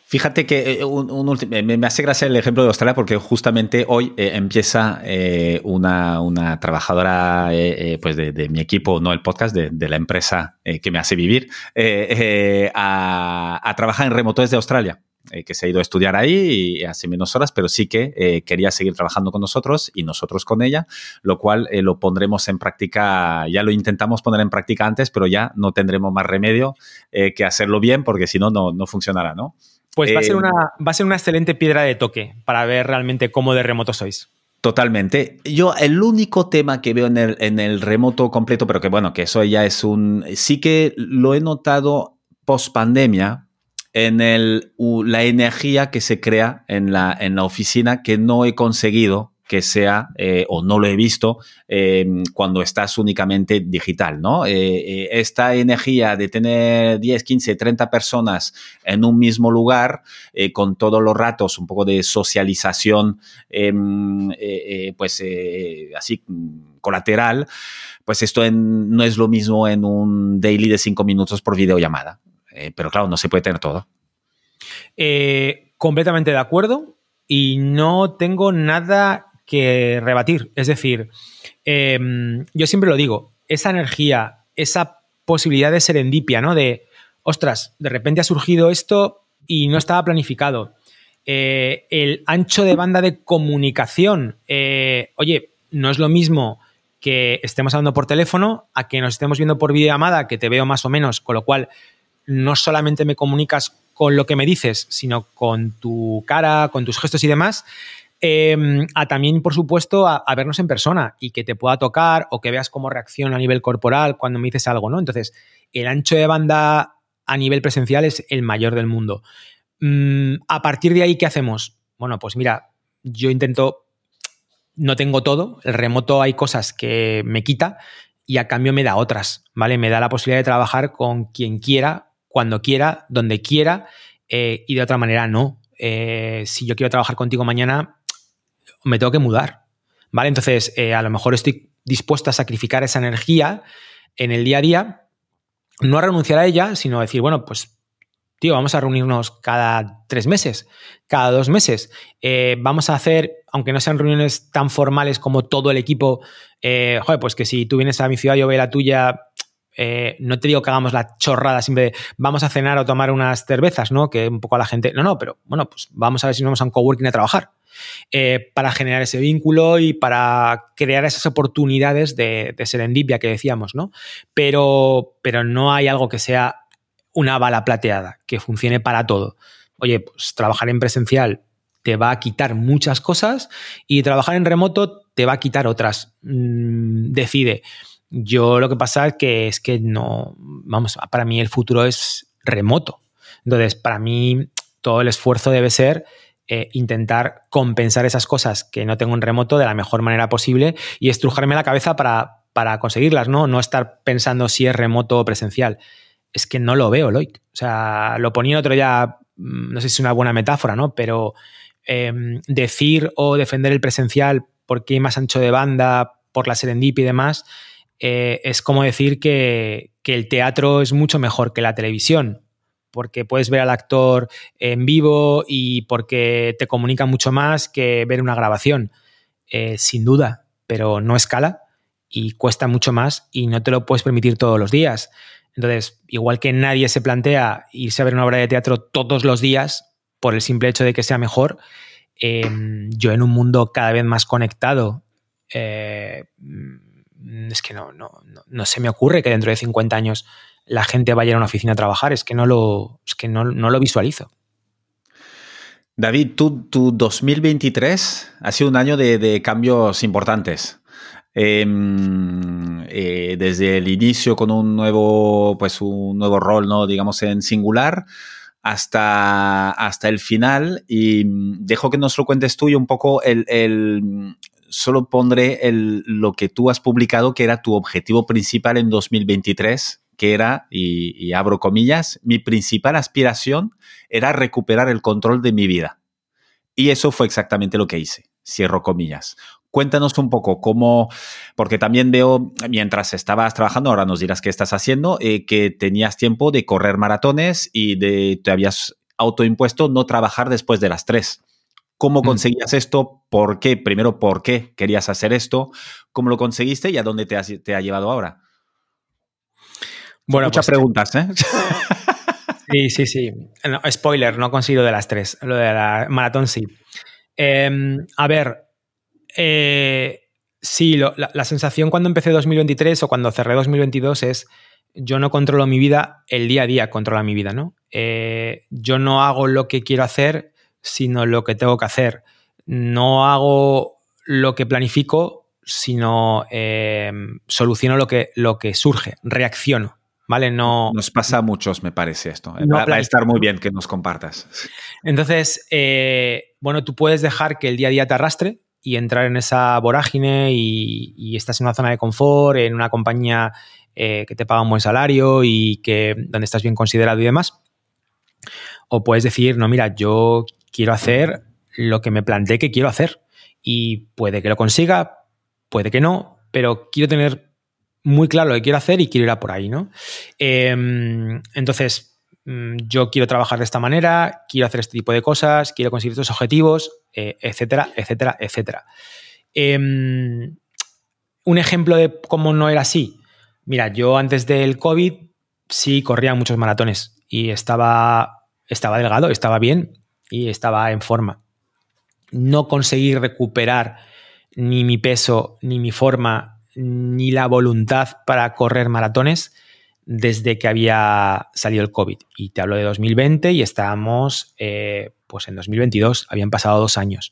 Fíjate que eh, me, hace gracia el ejemplo de Australia porque justamente hoy eh, empieza una, trabajadora pues de, mi equipo, no el podcast, de, la empresa que me hace vivir, a, a, trabajar en remoto desde Australia. Eh, que se ha ido a estudiar ahí y hace menos horas, pero sí que eh, quería seguir trabajando con nosotros y nosotros con ella, lo cual lo pondremos en práctica, ya lo intentamos poner en práctica antes, pero ya no tendremos más remedio que hacerlo bien porque si no, no funcionará, ¿no? Pues va, a ser una, va a ser una excelente piedra de toque para ver realmente cómo de remoto sois. Totalmente. Yo el único tema que veo en el, en el remoto completo, pero que bueno, que eso ya es un... Sí que lo he notado post pandemia en el, la energía que se crea en la, en la oficina que no he conseguido que sea, eh, o no lo he visto, em, cuando estás únicamente digital, ¿no? Eh, eh, esta energía de tener 10, 15, 30 personas en un mismo lugar, con todos los ratos, un poco de socialización, em, pues así colateral, pues esto no es lo mismo en un daily de 5 minutos por videollamada. Pero claro, no se puede tener todo. completamente de acuerdo y no tengo nada que rebatir. Es decir, em, yo siempre lo digo, esa energía, esa posibilidad de serendipia, ¿no? De, ostras, de repente ha surgido esto y no estaba planificado. Eh, el ancho de banda de comunicación, eh, oye, no es lo mismo que estemos hablando por teléfono a que nos estemos viendo por videollamada, que te veo más o menos, con lo cual no solamente me comunicas con lo que me dices, sino con tu cara, con tus gestos y demás. Em, a también, por supuesto, a, vernos en persona y que te pueda tocar o que veas cómo reacciona a nivel corporal cuando me dices algo, ¿no? Entonces, el ancho de banda a nivel presencial es el mayor del mundo. Mm, a partir de ahí, ¿qué hacemos? Bueno, pues mira, yo intento, no tengo todo, el remoto hay cosas que me quita y a cambio me da otras, ¿vale? Me da la posibilidad de trabajar con quien quiera, cuando quiera, donde quiera eh, y de otra manera no. Eh, si yo quiero trabajar contigo mañana, me tengo que mudar. ¿Vale? Entonces, eh, a lo mejor estoy dispuesto a sacrificar esa energía en el día a día, no a renunciar a ella, sino a decir, bueno, pues, tío, vamos a reunirnos cada tres meses, cada dos meses. Vamos a hacer, aunque no sean reuniones tan formales como todo el equipo, joder, pues que si tú vienes a mi ciudad, yo voy la tuya, no te digo que hagamos la chorrada siempre de vamos a cenar o tomar unas cervezas, ¿no? Que un poco a la gente, no, no, pero bueno, pues vamos a ver si nos vamos a un coworking a trabajar. Eh, para generar ese vínculo y para crear esas oportunidades de, serendipia que decíamos, ¿no? Pero, pero no hay algo que sea una bala plateada, que funcione para todo. Oye, pues trabajar en presencial te va a quitar muchas cosas y trabajar en remoto te va a quitar otras. Mm, decide. Yo lo que pasa es que es que no, vamos, para mí el futuro es remoto. Entonces, para mí todo el esfuerzo debe ser eh, intentar compensar esas cosas que no tengo en remoto de la mejor manera posible y estrujarme la cabeza para, para conseguirlas, ¿no? No estar pensando si es remoto o presencial. Es que no lo veo, Loic. O sea, lo ponía otro ya, mm, no sé si es una buena metáfora, ¿no? Pero em, decir o defender el presencial porque hay más ancho de banda, por la serendipia y demás, eh, es como decir que, que el teatro es mucho mejor que la televisión porque puedes ver al actor en vivo y porque te comunica mucho más que ver una grabación. Eh, sin duda, pero no escala y cuesta mucho más y no te lo puedes permitir todos los días. Entonces, igual que nadie se plantea irse a ver una obra de teatro todos los días por el simple hecho de que sea mejor, em, yo en un mundo cada vez más conectado, eh, es que no, no, no, se me ocurre que dentro de 50 años la gente vaya a una oficina a trabajar, es que no lo, es que no, lo visualizo. David, tu, tu, 2023 ha sido un año de, cambios importantes. Em, eh, desde el inicio con un nuevo, pues un nuevo rol, ¿no? digamos, en singular, hasta, hasta el final. Y dejo que nos lo cuentes tú y un poco el, solo pondré el, lo que tú has publicado, que era tu objetivo principal en 2023, que era, y, abro comillas, mi principal aspiración era recuperar el control de mi vida. Y eso fue exactamente lo que hice, cierro comillas. Cuéntanos un poco cómo, porque también veo, mientras estabas trabajando, ahora nos dirás qué estás haciendo, eh, que tenías tiempo de correr maratones y de, te habías autoimpuesto no trabajar después de las tres. ¿Cómo conseguías esto? ¿Por qué? Primero, ¿por qué querías hacer esto? ¿Cómo lo conseguiste y a dónde te, te ha llevado ahora? Bueno, Muchas pues, preguntas, ¿eh? [LAUGHS] Sí, sí, sí. spoiler, no consigo de las tres. Lo de la maratón sí. Em, a ver, eh, sí, la, sensación cuando empecé 2023 o cuando cerré 2022 es yo no controlo mi vida, el día a día controla mi vida, ¿no? Eh, yo no hago lo que quiero hacer, sino lo que tengo que hacer. No hago lo que planifico, sino em, soluciono lo que, lo que surge, reacciono. ¿vale? No, nos pasa a muchos, me parece esto. va, a estar muy bien que nos compartas. Entonces, eh, bueno, tú puedes dejar que el día a día te arrastre y entrar en esa vorágine y, estás en una zona de confort, en una compañía eh, que te paga un buen salario y que donde estás bien considerado y demás. O puedes decir, no, mira, yo quiero hacer lo que me planteé que quiero hacer y puede que lo consiga, puede que no, pero quiero tener muy claro lo que quiero hacer y quiero ir a por ahí, ¿no? Em, entonces, yo quiero trabajar de esta manera, quiero hacer este tipo de cosas, quiero conseguir estos objetivos, eh, etcétera, etcétera, etcétera. Em, un ejemplo de cómo no era así. Mira, yo antes del COVID sí corría muchos maratones y estaba, estaba delgado, estaba bien y estaba en forma. No conseguí recuperar ni mi peso ni mi forma ni la voluntad para correr maratones desde que había salido el COVID. Y te hablo de 2020 y estábamos eh, pues en 2022, habían pasado dos años.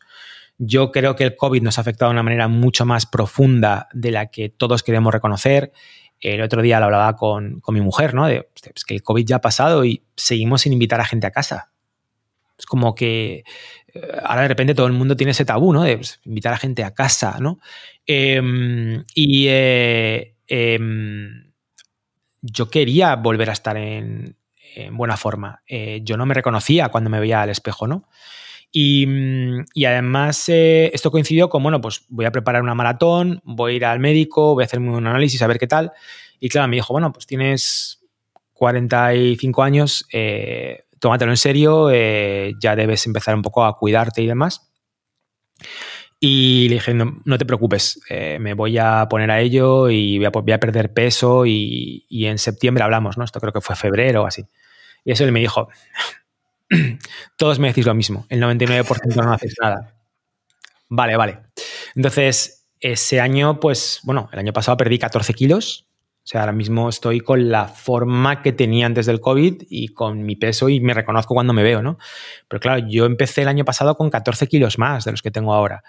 Yo creo que el COVID nos ha afectado de una manera mucho más profunda de la que todos queremos reconocer. El otro día lo hablaba con, mi mujer, ¿no? De que el COVID ya ha pasado y seguimos sin invitar a gente a casa. Es como que eh, ahora de repente todo el mundo tiene ese tabú, ¿no? De pues, invitar a gente a casa, ¿no? Em, y eh, em, yo quería volver a estar en, buena forma. Eh, yo no me reconocía cuando me veía al espejo, ¿no? Y, además esto coincidió con, bueno, pues voy a preparar una maratón, voy a ir al médico, voy a hacerme un análisis, a ver qué tal. Y claro, me dijo, bueno, pues tienes 45 años, tómatelo en serio, eh, ya debes empezar un poco a cuidarte y demás. Y le dije, no, te preocupes, eh, me voy a poner a ello y voy a, perder peso y, en septiembre hablamos, ¿no? Esto creo que fue febrero o así. Y eso él me dijo, [CLEARS THROAT] todos me decís lo mismo, el 99% no haces nada. Vale, vale. Entonces, ese año, pues, bueno, el año pasado perdí 14 kilos o sea, ahora mismo estoy con la forma que tenía antes del COVID y con mi peso y me reconozco cuando me veo, ¿no? Pero claro, yo empecé el año pasado con 14 kilos más de los que tengo ahora.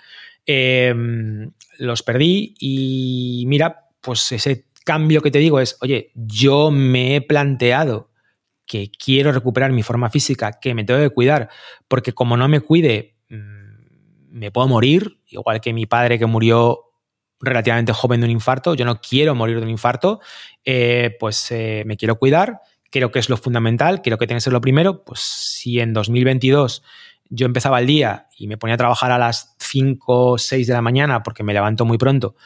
Em, los perdí y mira, pues ese cambio que te digo es, oye, yo me he planteado que quiero recuperar mi forma física, que me tengo que cuidar, porque como no me cuide, mm, me puedo morir, igual que mi padre que murió relativamente joven de un infarto, yo no quiero morir de un infarto, eh, pues eh, me quiero cuidar, creo que es lo fundamental, creo que tiene que ser lo primero, pues si en 2022 yo empezaba el día y me ponía a trabajar a las 5 o 6 de la mañana porque me levanto muy pronto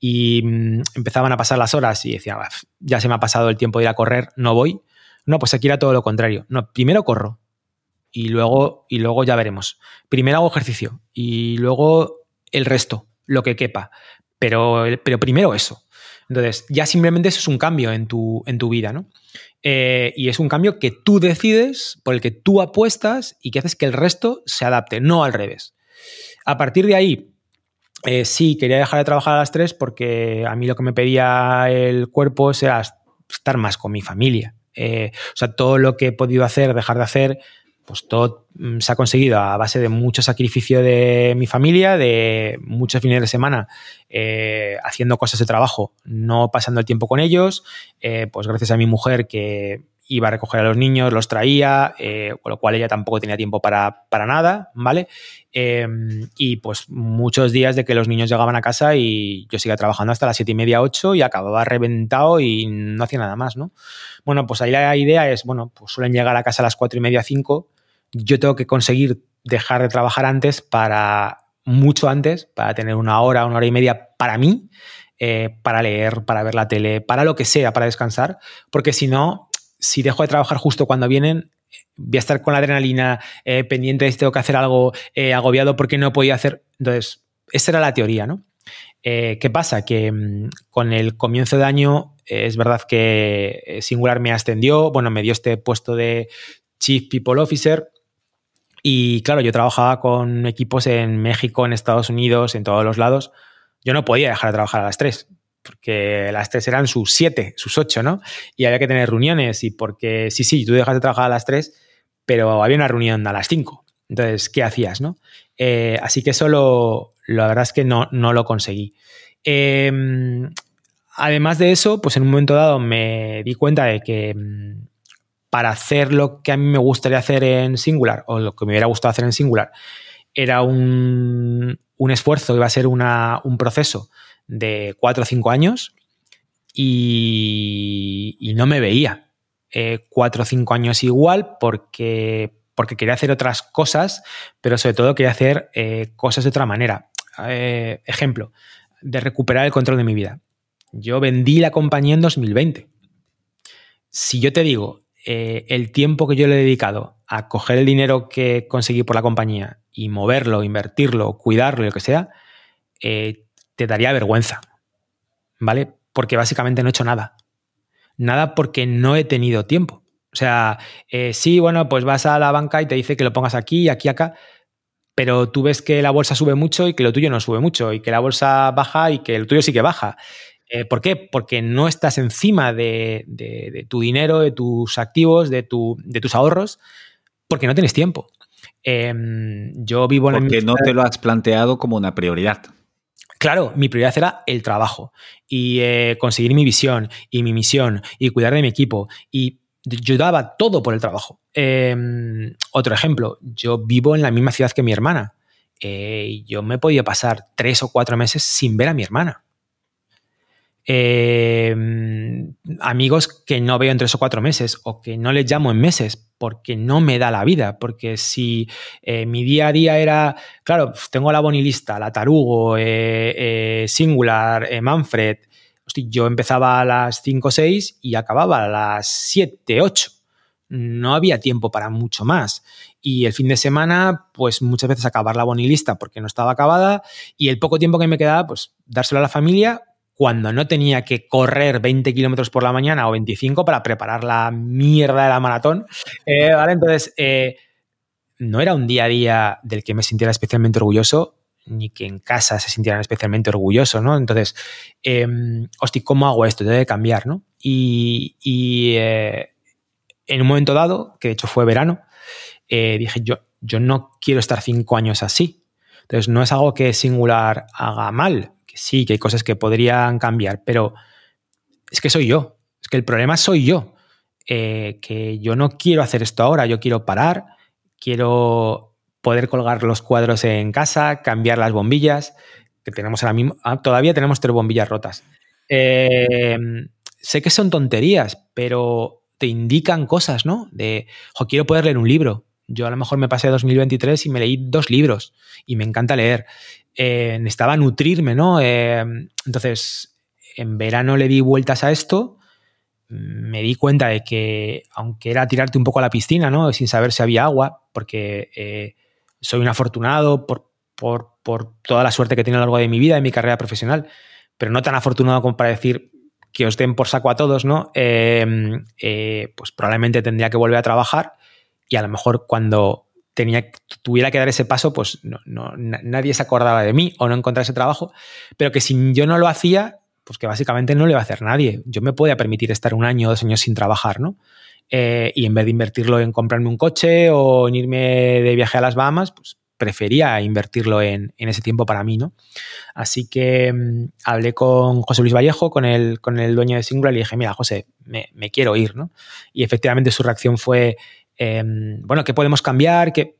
y mm, empezaban a pasar las horas y decía, ya se me ha pasado el tiempo de ir a correr, no voy. No, pues aquí era todo lo contrario. No, primero corro y luego, y luego ya veremos. Primero hago ejercicio y luego el resto, lo que quepa. Pero, pero primero eso. Entonces, ya simplemente eso es un cambio en tu, en tu vida, ¿no? Eh, y es un cambio que tú decides, por el que tú apuestas y que haces que el resto se adapte, no al revés. A partir de ahí, eh, sí, quería dejar de trabajar a las tres porque a mí lo que me pedía el cuerpo era estar más con mi familia. Eh, o sea, todo lo que he podido hacer, dejar de hacer, pues todo mm, se ha conseguido a base de mucho sacrificio de mi familia, de muchos fines de semana eh, haciendo cosas de trabajo, no pasando el tiempo con ellos, eh, pues gracias a mi mujer que iba a recoger a los niños, los traía, eh, con lo cual ella tampoco tenía tiempo para, nada, ¿vale? Em, y pues muchos días de que los niños llegaban a casa y yo seguía trabajando hasta las siete y media, ocho y acababa reventado y no hacía nada más, ¿no? Bueno, pues ahí la idea es, bueno, pues suelen llegar a casa a las cuatro y media, cinco, yo tengo que conseguir dejar de trabajar antes para, mucho antes, para tener una hora, una hora y media para mí, eh, para leer, para ver la tele, para lo que sea, para descansar, porque si no, si dejo de trabajar justo cuando vienen, voy a estar con la adrenalina eh, pendiente de si tengo que hacer algo eh, agobiado porque no podía hacer. Entonces, esa era la teoría, ¿no? ¿Qué pasa? Que mm, con el comienzo de año Es verdad que Singular me ascendió, bueno, me dio este puesto de Chief People Officer. Y claro, yo trabajaba con equipos en México, en Estados Unidos, en todos los lados. Yo no podía dejar de trabajar a las 3, porque las 3 eran sus 7, sus 8, ¿no? Y había que tener reuniones y porque sí, sí, tú dejas de trabajar a las 3, pero había una reunión a las 5. Entonces, ¿qué hacías, no? Eh, así que eso lo, la verdad es que no, no lo conseguí. Em, además de eso, pues en un momento dado me di cuenta de que mm, para hacer lo que a mí me gustaría hacer en Singular, o lo que me hubiera gustado hacer en Singular, era un, esfuerzo, iba a ser un proceso de cuatro o cinco años y, no me veía eh, cuatro o cinco años igual porque, porque quería hacer otras cosas, pero sobre todo quería hacer eh, cosas de otra manera. Eh, ejemplo, de recuperar el control de mi vida. Yo vendí la compañía en 2020. Si yo te digo eh, el tiempo que yo le he dedicado a coger el dinero que conseguí por la compañía y moverlo, invertirlo, cuidarlo, lo que sea, eh, te daría vergüenza. ¿Vale? Porque básicamente no he hecho nada. Nada porque no he tenido tiempo. O sea, sí, bueno, pues vas a la banca y te dice que lo pongas aquí, aquí, acá pero tú ves que la bolsa sube mucho y que lo tuyo no sube mucho, y que la bolsa baja y que lo tuyo sí que baja. Eh, ¿Por qué? Porque no estás encima de, tu dinero, de tus activos, de, tus ahorros, porque no tienes tiempo. Em, yo vivo en Porque no te lo has planteado como una prioridad. Claro, mi prioridad era el trabajo y eh, conseguir mi visión y mi misión y cuidar de mi equipo y yo daba todo por el trabajo. Em, otro ejemplo, yo vivo en la misma ciudad que mi hermana. Eh, yo me podía pasar tres o cuatro meses sin ver a mi hermana. Em, amigos que no veo en tres o cuatro meses o que no les llamo en meses porque no me da la vida, porque si eh, mi día a día era, claro, tengo la bonilista, la tarugo, eh, singular, Manfred, yo empezaba a las 5 o 6 y acababa a las 7, 8. No había tiempo para mucho más. Y el fin de semana, pues muchas veces acabar la bonilista porque no estaba acabada. Y el poco tiempo que me quedaba, pues dárselo a la familia cuando no tenía que correr 20 kilómetros por la mañana o 25 para preparar la mierda de la maratón. Eh, ¿vale? Entonces, eh, no era un día a día del que me sintiera especialmente orgulloso ni que en casa se sintieran especialmente orgullosos, ¿no? Entonces, eh, hostia, ¿cómo hago esto? Debe cambiar, ¿no? Y, eh, en un momento dado, que de hecho fue verano, dije, yo, yo no quiero estar cinco años así. Entonces, no es algo que Singular haga mal, sí, que hay cosas que podrían cambiar, pero es que soy yo, es que el problema soy yo, eh, que yo no quiero hacer esto ahora, yo quiero parar, quiero poder colgar los cuadros en casa, cambiar las bombillas, que tenemos ahora mismo, ah, todavía tenemos tres bombillas rotas. Em, sé que son tonterías, pero te indican cosas, ¿no? De, o quiero poder leer un libro. Yo a lo mejor me pasé 2023 y me leí dos libros y me encanta leer. Eh, necesitaba nutrirme, ¿no? Em, entonces, en verano le di vueltas a esto, me di cuenta de que, aunque era tirarte un poco a la piscina, ¿no? Sin saber si había agua, porque eh, soy un afortunado por, toda la suerte que tenido a lo largo de mi vida, en mi carrera profesional, pero no tan afortunado como para decir que os den por saco a todos, ¿no? Eh, pues probablemente tendría que volver a trabajar y a lo mejor cuando tuviera que dar ese paso, pues no, nadie se acordaba de mí o no encontrar ese trabajo, pero que si yo no lo hacía, pues que básicamente no le iba a hacer nadie. Yo me podía permitir estar un año o dos años sin trabajar, ¿no? Eh, y en vez de invertirlo en comprarme un coche o en irme de viaje a las Bahamas, pues prefería invertirlo en, ese tiempo para mí, ¿no? Así que mm, hablé con José Luis Vallejo, con el, con el dueño de Singular, y le dije, mira, José, me, quiero ir, ¿no? Y efectivamente su reacción fue, em, bueno, ¿qué podemos cambiar? ¿Qué?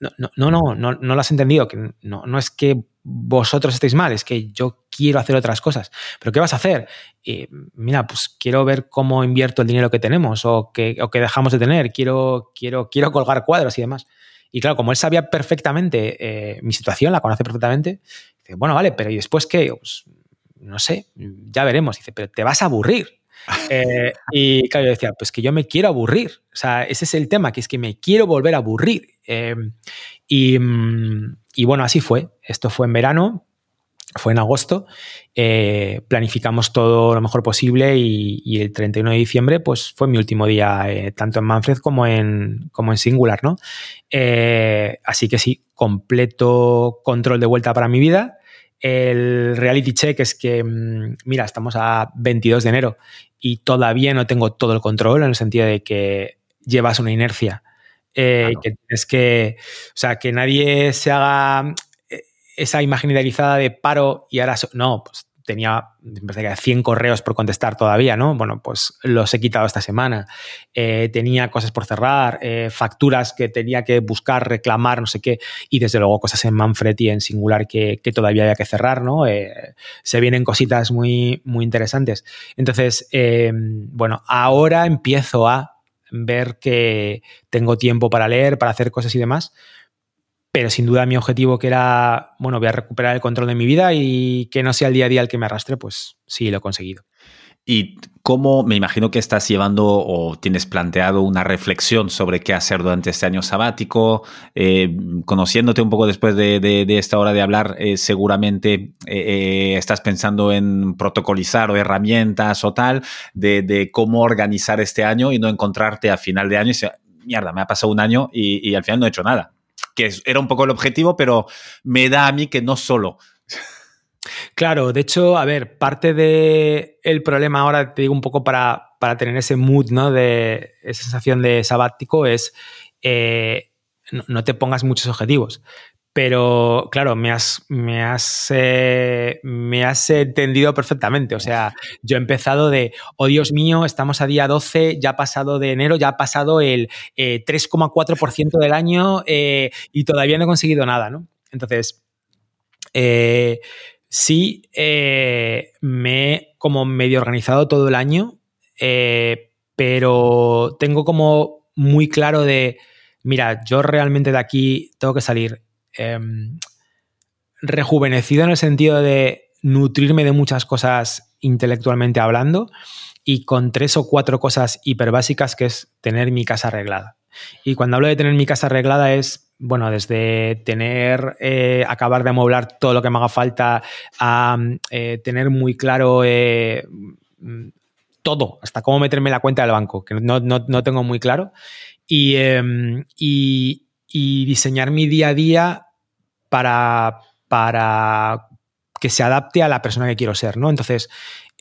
No, no, no, no, no, lo has entendido, que no, no es que vosotros estéis mal, es que yo quiero hacer otras cosas. ¿Pero qué vas a hacer? mira, pues quiero ver cómo invierto el dinero que tenemos o que, que dejamos de tener, quiero, quiero, quiero colgar cuadros y demás. Y claro, como él sabía perfectamente eh, mi situación, la conoce perfectamente, dice, bueno, vale, pero ¿y después qué? Pues, no sé, ya veremos. Dice, pero te vas a aburrir. Eh, y claro, yo decía, pues que yo me quiero aburrir. O sea, ese es el tema, que es que me quiero volver a aburrir. Eh, y, y, bueno, así fue. Esto fue en verano. fue en agosto, eh, planificamos todo lo mejor posible y, el 31 de diciembre pues fue mi último día eh, tanto en Manfred como en, como en Singular, ¿no? Así que sí, completo control de vuelta para mi vida. El reality check es que, mm, mira, estamos a 22 de enero y todavía no tengo todo el control en el sentido de que llevas una inercia. que tienes que, o sea, que nadie se haga esa imagen idealizada de paro y ahora... no, pues tenía, que 100 correos por contestar todavía, ¿no? Bueno, pues los he quitado esta semana. Eh, tenía cosas por cerrar, eh, facturas que tenía que buscar, reclamar, no sé qué, y desde luego cosas en Manfred y en Singular que, todavía había que cerrar, ¿no? Eh, se vienen cositas muy, muy interesantes. Entonces, bueno, ahora empiezo a ver que tengo tiempo para leer, para hacer cosas y demás, pero sin duda mi objetivo que era, bueno, voy a recuperar el control de mi vida y que no sea el día a día el que me arrastre, pues sí, lo he conseguido. ¿Y cómo me imagino que estás llevando o tienes planteado una reflexión sobre qué hacer durante este año sabático? Eh, conociéndote un poco después de, esta hora de hablar, eh, seguramente eh, estás pensando en protocolizar o herramientas o tal de, cómo organizar este año y no encontrarte a final de año y decir, mierda, me ha pasado un año y al final no he hecho nada que era un poco el objetivo, pero me da a mí que no solo. Claro, de hecho, a ver, parte del problema ahora, te digo un poco para, tener ese mood, ¿no? De esa sensación de sabático es eh, no, te pongas muchos objetivos. Pero claro, me has, me has, eh, me has entendido perfectamente. O sea, yo he empezado de, oh Dios mío, estamos a día 12, ya ha pasado de enero, ya ha pasado el 3,4% eh, del año eh, y todavía no he conseguido nada, ¿no? Entonces, sí, me he como medio organizado todo el año, pero tengo como muy claro de, mira, yo realmente de aquí tengo que salir Em, rejuvenecido en el sentido de nutrirme de muchas cosas intelectualmente hablando y con tres o cuatro cosas hiper básicas que es tener mi casa arreglada. Y cuando hablo de tener mi casa arreglada es, bueno, desde tener, eh, acabar de amueblar todo lo que me haga falta, a eh, tener muy claro eh, todo, hasta cómo meterme la cuenta del banco, que no, tengo muy claro. Em, y, y diseñar mi día a día para, para que se adapte a la persona que quiero ser, ¿no? Entonces,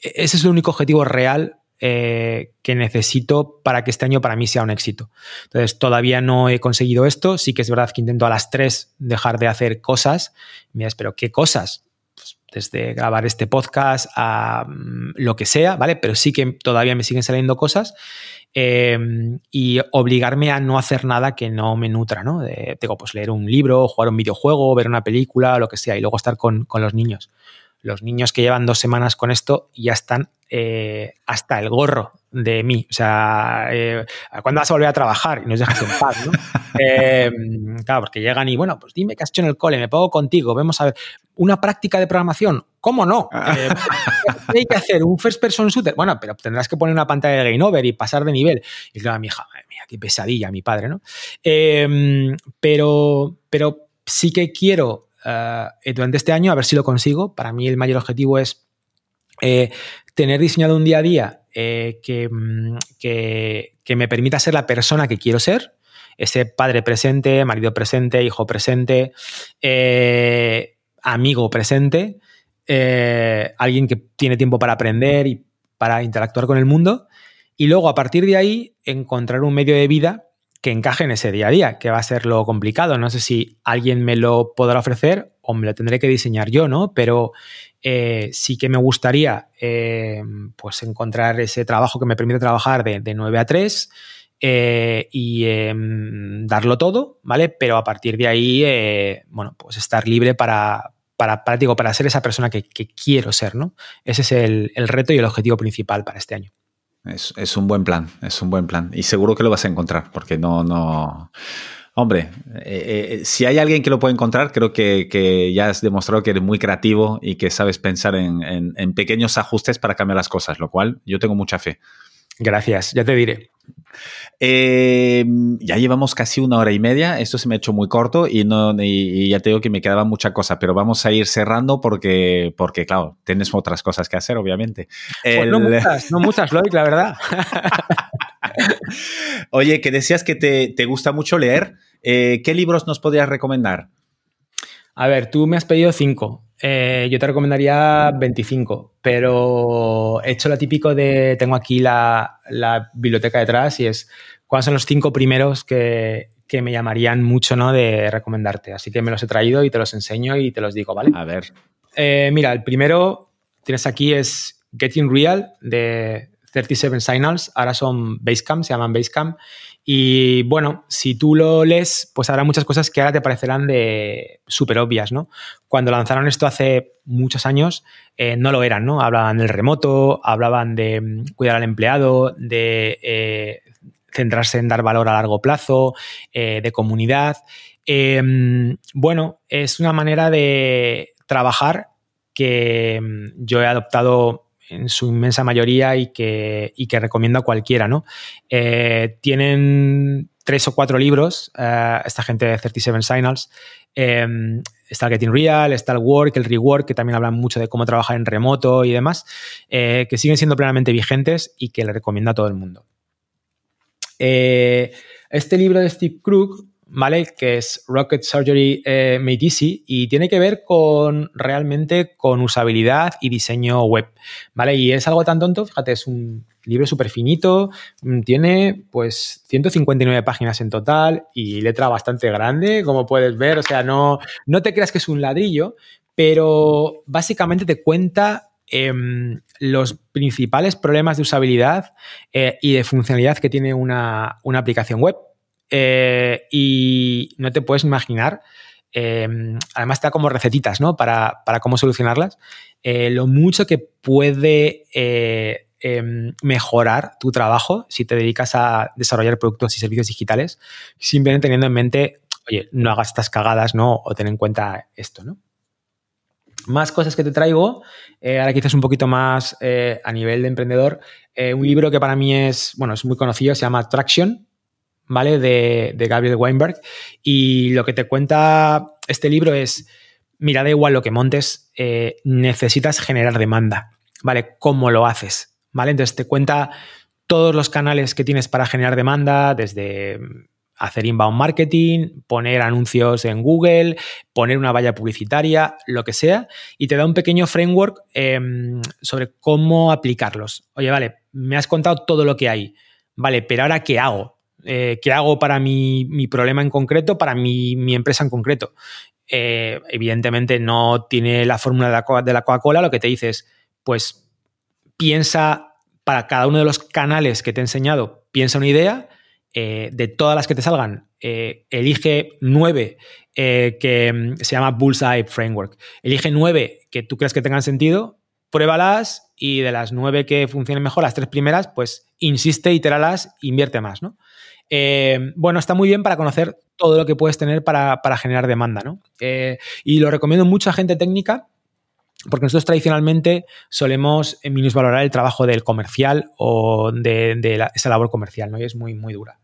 e-, ese es el único objetivo real eh, que necesito para que este año para mí sea un éxito. Entonces, todavía no he conseguido esto. Sí que es verdad que intento a las tres dejar de hacer cosas. Mira, pero ¿qué cosas? Desde grabar este podcast a mm, lo que sea, ¿vale? Pero sí que todavía me siguen saliendo cosas. Em, y obligarme a no hacer nada que no me nutra, ¿no? tengo pues leer un libro, jugar un videojuego, ver una película, lo que sea, y luego estar con, con los niños. Los niños que llevan dos semanas con esto ya están eh, hasta el gorro de mí. O sea, eh, ¿cuándo vas a volver a trabajar? Y nos dejas en paz, ¿no? [LAUGHS] Eh, claro, porque llegan y, bueno, pues dime qué has hecho en el cole, me pongo contigo, vamos a ver. ¿Una práctica de programación? ¿Cómo no? ¿Qué hay que hacer? ¿Un first person shooter? Bueno, pero tendrás que poner una pantalla de game over y pasar de nivel. Y claro, mi hija, madre mía, qué pesadilla, mi padre, ¿no? pero, pero sí que quiero durante este año, a ver si lo consigo. Para mí el mayor objetivo es tener diseñado un día a día eh, mm, que, que, me permita ser la persona que quiero ser, ese padre presente, marido presente, hijo presente, eh, amigo presente, eh, alguien que tiene tiempo para aprender y para interactuar con el mundo. Y luego, a partir de ahí, encontrar un medio de vida que encaje en ese día a día, que va a ser lo complicado. No sé si alguien me lo podrá ofrecer o me lo tendré que diseñar yo, ¿no? Pero eh, sí que me gustaría eh, pues encontrar ese trabajo que me permite trabajar de, 9 a 3 eh, y em, darlo todo, ¿vale? Pero a partir de ahí, bueno, pues estar libre para, para, para, digo, para ser esa persona que, quiero ser, ¿no? Ese es el reto y el objetivo principal para este año. Es, un buen plan, es un buen plan. Y seguro que lo vas a encontrar, porque no, no. Hombre, eh, eh, si hay alguien que lo puede encontrar, creo que, ya has demostrado que eres muy creativo y que sabes pensar en, pequeños ajustes para cambiar las cosas, lo cual yo tengo mucha fe. Gracias, ya te diré. Em, ya llevamos casi una hora y media. Esto se me ha hecho muy corto y, no, y, ya te digo que me quedaba mucha cosa, pero vamos a ir cerrando porque, porque claro, tienes otras cosas que hacer, obviamente. Pues no muchas, no muchas, Lloyd, la verdad. [LAUGHS] Oye, que decías que te, te gusta mucho leer. Eh, ¿Qué libros nos podrías recomendar? A ver, tú me has pedido cinco. Eh, yo te recomendaría 25, pero he hecho lo típico de, tengo aquí la, biblioteca detrás y es cuáles son los cinco primeros que, me llamarían mucho ¿no? de recomendarte. Así que me los he traído y te los enseño y te los digo, ¿vale? A ver. Eh, mira, el primero tienes aquí es Getting Real de 37 Signals. Ahora son Basecamp, se llaman Basecamp. Y bueno, si tú lo lees, pues habrá muchas cosas que ahora te parecerán de súper obvias, ¿no? Cuando lanzaron esto hace muchos años, eh, no lo eran, ¿no? Hablaban del remoto, hablaban de mm, cuidar al empleado, de eh, centrarse en dar valor a largo plazo, eh, de comunidad. Em, bueno, es una manera de trabajar que mm, yo he adoptado en su inmensa mayoría y que, que recomiendo a cualquiera, ¿no? Eh, tienen tres o cuatro libros, eh, esta gente de 37 Signals. Em, está el Getting Real, está el Work, el Rework, que también hablan mucho de cómo trabajar en remoto y demás, eh, que siguen siendo plenamente vigentes y que le recomiendo a todo el mundo. este libro de Steve Crook ¿vale? Que es Rocket Surgery eh, Made Easy y tiene que ver con realmente con usabilidad y diseño web, ¿vale? Y es algo tan tonto, fíjate, es un libro súper finito, mm, tiene pues 159 páginas en total y letra bastante grande, como puedes ver, o sea, no, no te creas que es un ladrillo, pero básicamente te cuenta em, los principales problemas de usabilidad eh, y de funcionalidad que tiene una, una aplicación web. Eh, y no te puedes imaginar, em, además está como recetitas, ¿no? Para, cómo solucionarlas, eh, lo mucho que puede eh, em, mejorar tu trabajo si te dedicas a desarrollar productos y servicios digitales, simplemente teniendo en mente, oye, no hagas estas cagadas, ¿no? O ten en cuenta esto, ¿no? Más cosas que te traigo, ahora quizás un poquito más a nivel de emprendedor, un libro que para mí es, bueno, es muy conocido, se llama Traction, ¿vale? De, Gabriel Weinberg. Y lo que te cuenta este libro es, mira, da igual lo que montes, eh, necesitas generar demanda, ¿vale? ¿Cómo lo haces? ¿Vale? Entonces te cuenta todos los canales que tienes para generar demanda, desde hacer inbound marketing, poner anuncios en Google, poner una valla publicitaria, lo que sea, y te da un pequeño framework em, sobre cómo aplicarlos. Oye, vale, me has contado todo lo que hay, vale, pero ahora ¿qué hago? Eh, qué hago para mi, problema en concreto, para mi, empresa en concreto. Eh, evidentemente no tiene la fórmula de la Coca-Cola, lo que te dice es, pues piensa para cada uno de los canales que te he enseñado, piensa una idea, eh, de todas las que te salgan, elige nueve que mm, se llama Bullseye Framework. Elige nueve que tú creas que tengan sentido, pruébalas y de las nueve que funcionen mejor, las tres primeras, pues insiste, itéralas, invierte más, ¿no? Eh, bueno, está muy bien para conocer todo lo que puedes tener para, generar demanda, ¿no? Eh, y lo recomiendo mucho a gente técnica porque nosotros tradicionalmente solemos minusvalorar el trabajo del comercial o de, esa labor comercial, ¿no? Y es muy, muy dura.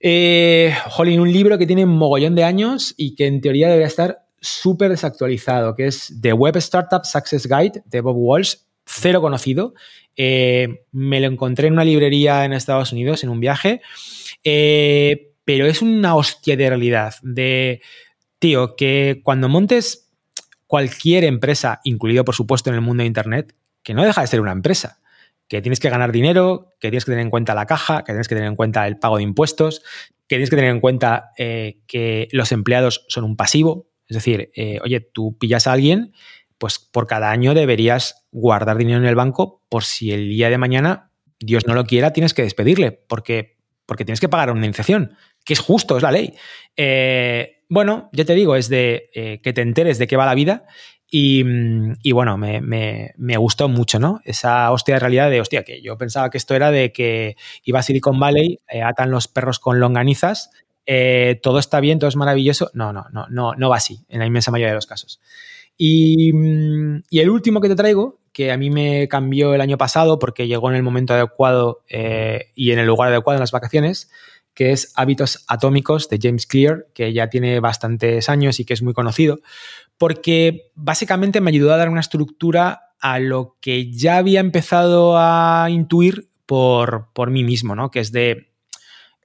Eh, un libro que tiene un mogollón de años y que en teoría debería estar súper desactualizado, que es The Web Startup Success Guide de Bob Walsh, cero conocido. Eh, me lo encontré en una librería en Estados Unidos en un viaje, eh, pero es una hostia de realidad. De, tío, que cuando montes cualquier empresa, incluido por supuesto en el mundo de Internet, que no deja de ser una empresa, que tienes que ganar dinero, que tienes que tener en cuenta la caja, que tienes que tener en cuenta el pago de impuestos, que tienes que tener en cuenta eh, que los empleados son un pasivo. Es decir, oye, tú pillas a alguien pues por cada año deberías guardar dinero en el banco por si el día de mañana, Dios no lo quiera, tienes que despedirle, porque, porque tienes que pagar una indemnización, que es justo, es la ley. Eh, bueno, ya te digo, es de eh, que te enteres de qué va la vida y, bueno, me, gustó mucho, ¿no? Esa hostia de realidad de, hostia, que yo pensaba que esto era de que iba a Silicon Valley, eh, atan los perros con longanizas, todo está bien, todo es maravilloso. No, no, no, no, no va así, en la inmensa mayoría de los casos. Mm, y, el último que te traigo, que a mí me cambió el año pasado porque llegó en el momento adecuado y en el lugar adecuado en las vacaciones, que es Hábitos Atómicos de James Clear, que ya tiene bastantes años y que es muy conocido, porque básicamente me ayudó a dar una estructura a lo que ya había empezado a intuir por, por mí mismo, ¿no? Que es de,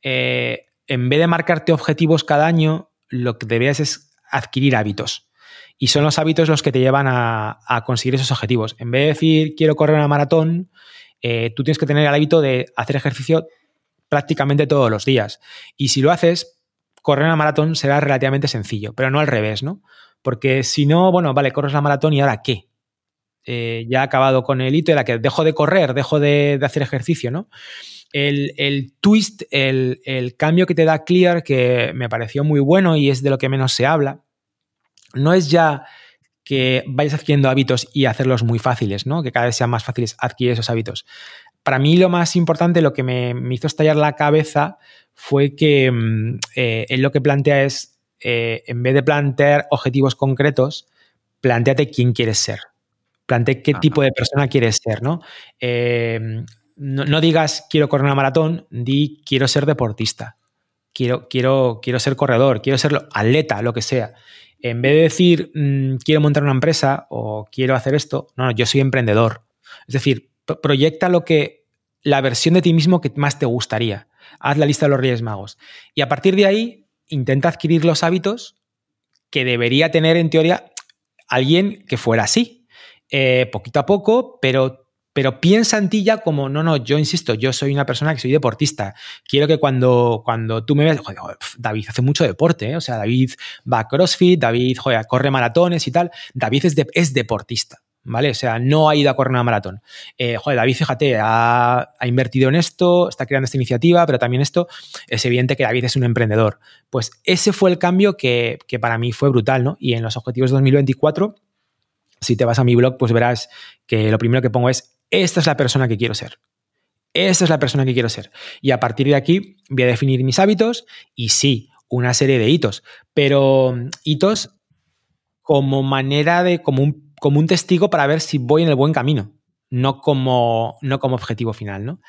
eh, en vez de marcarte objetivos cada año, lo que deberías es adquirir hábitos. Y son los hábitos los que te llevan a, conseguir esos objetivos. En vez de decir quiero correr una maratón, eh, tú tienes que tener el hábito de hacer ejercicio prácticamente todos los días. Y si lo haces, correr una maratón será relativamente sencillo, pero no al revés, ¿no? Porque si no, bueno, vale, corres la maratón y ahora qué? Eh, ya ha acabado con el hito de la que dejo de correr, dejo de, hacer ejercicio, ¿no? El, twist, el, cambio que te da Clear, que me pareció muy bueno y es de lo que menos se habla, no es ya que vayas adquiriendo hábitos y hacerlos muy fáciles, ¿no? Que cada vez sean más fáciles adquirir esos hábitos para mí lo más importante, lo que me, hizo estallar la cabeza fue que mm, eh, él lo que plantea es, eh, en vez de plantear objetivos concretos, planteate quién quieres ser. Plantea qué tipo de persona quieres ser, eh, ¿no? ¿no? digas quiero correr una maratón, di quiero ser deportista, quiero, quiero, quiero ser corredor, quiero ser atleta, lo que sea. En vez de decir mm, quiero montar una empresa o quiero hacer esto, no, no, yo soy emprendedor. Es decir, proyecta lo que la versión de ti mismo que más te gustaría. Haz la lista de los Reyes Magos. Y a partir de ahí, intenta adquirir los hábitos que debería tener en teoría alguien que fuera así. Eh, poquito a poco, pero, pero piensa en ti ya como, no, no, yo insisto, yo soy una persona que soy deportista. Quiero que cuando, cuando tú me veas, David hace mucho deporte, ¿eh? o sea, David va a CrossFit, David corre maratones y tal. David es, es deportista. ¿vale? O sea, no ha ido a correr una maratón. Eh, joder, David, fíjate, ha, invertido en esto, está creando esta iniciativa, pero también esto, es evidente que David es un emprendedor. Pues ese fue el cambio que, para mí fue brutal, ¿no? Y en los objetivos de 2024, si te vas a mi blog, pues verás que lo primero que pongo es, esta es la persona que quiero ser. Esta es la persona que quiero ser. Y a partir de aquí voy a definir mis hábitos y sí, una serie de hitos, pero hitos como manera de, como un como un testigo para ver si voy en el buen camino, no como, no como objetivo final. ¿no?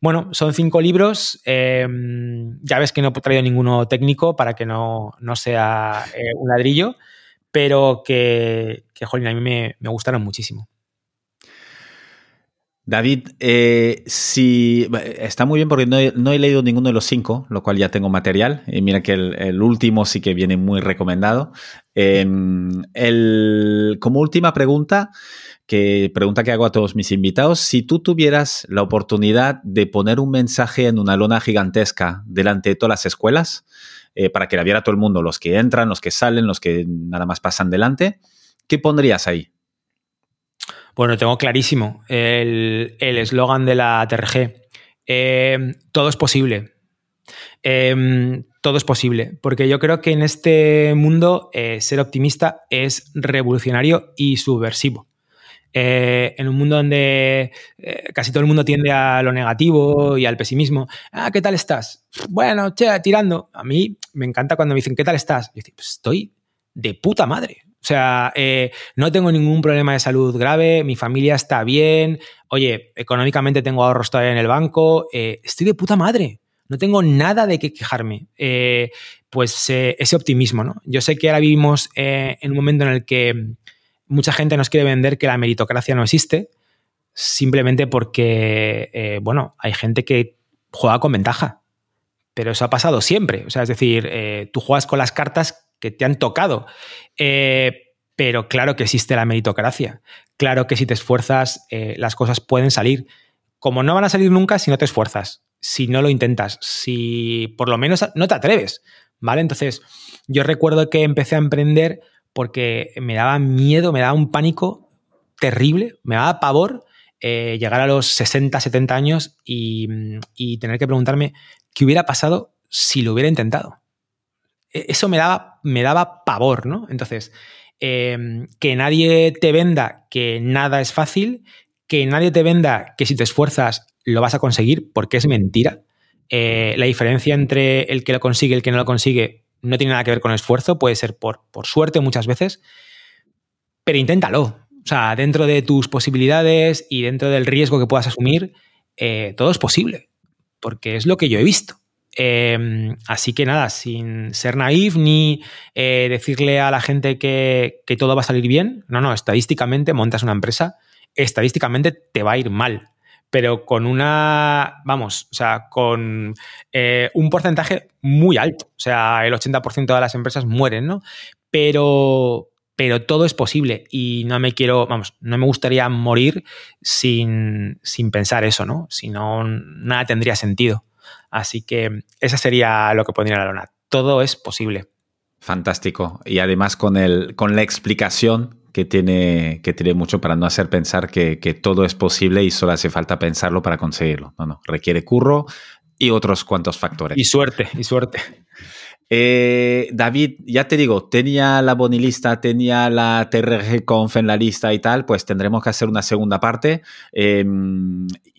Bueno, son cinco libros. Em, ya ves que no he traído ninguno técnico para que no, sea eh, un ladrillo, pero que, que a mí me, gustaron muchísimo. David, eh, si está muy bien porque no he, leído ninguno de los cinco, lo cual ya tengo material. Y mira que el, último sí que viene muy recomendado. Em, como última pregunta, que pregunta que hago a todos mis invitados, si tú tuvieras la oportunidad de poner un mensaje en una lona gigantesca delante de todas las escuelas, eh, para que la viera todo el mundo, los que entran, los que salen, los que nada más pasan delante, ¿qué pondrías ahí? Bueno, tengo clarísimo el eslogan de la TRG. Eh, todo es posible. Em, todo es posible, porque yo creo que en este mundo eh, ser optimista es revolucionario y subversivo. Eh, en un mundo donde casi todo el mundo tiende a lo negativo y al pesimismo. Ah, ¿qué tal estás? Bueno, che, tirando. A mí me encanta cuando me dicen, ¿qué tal estás? Yo estoy de puta madre. O sea, eh, no tengo ningún problema de salud grave, mi familia está bien, oye, económicamente tengo ahorros todavía en el banco, eh, estoy de puta madre, no tengo nada de qué quejarme. Eh, pues ese optimismo, ¿no? Yo sé que ahora vivimos en un momento en el que mucha gente nos quiere vender que la meritocracia no existe, simplemente porque, bueno, hay gente que juega con ventaja, pero eso ha pasado siempre. O sea, es decir, tú juegas con las cartas que te han tocado. Eh, pero claro que existe la meritocracia. Claro que si te esfuerzas, eh, las cosas pueden salir. Como no van a salir nunca si no te esfuerzas, si no lo intentas, si por lo menos no te atreves. ¿Vale? Entonces, yo recuerdo que empecé a emprender porque me daba miedo, me daba un pánico terrible, me daba pavor eh, llegar a los 60, 70 años y, y tener que preguntarme qué hubiera pasado si lo hubiera intentado. E, eso me daba, me daba pavor, ¿no? Entonces, em, que nadie te venda que nada es fácil, que nadie te venda que si te esfuerzas lo vas a conseguir, porque es mentira. Eh, la diferencia entre el que lo consigue y el que no lo consigue no tiene nada que ver con esfuerzo, puede ser por, por suerte muchas veces, pero inténtalo. O sea, dentro de tus posibilidades y dentro del riesgo que puedas asumir, eh, todo es posible, porque es lo que yo he visto. Em, así que nada, sin ser naif ni eh, decirle a la gente que, todo va a salir bien, no, no, estadísticamente montas una empresa, estadísticamente te va a ir mal, pero con una, vamos, o sea, con eh, un porcentaje muy alto, o sea, el 80% de las empresas mueren, ¿no? Pero, pero todo es posible y no me quiero, vamos, no me gustaría morir sin, sin pensar eso, ¿no? Si no, nada tendría sentido. Así que esa sería lo que pondría la lona. Todo es posible. Fantástico. Y además con, el, con la explicación que tiene, que tiene mucho para no hacer pensar que, que, todo es posible y solo hace falta pensarlo para conseguirlo. No, no, requiere curro y otros cuantos factores. Y suerte, y suerte. Eh, David, ya te digo, tenía la bonilista, tenía la TRG Conf en la lista y tal, pues tendremos que hacer una segunda parte. Eh,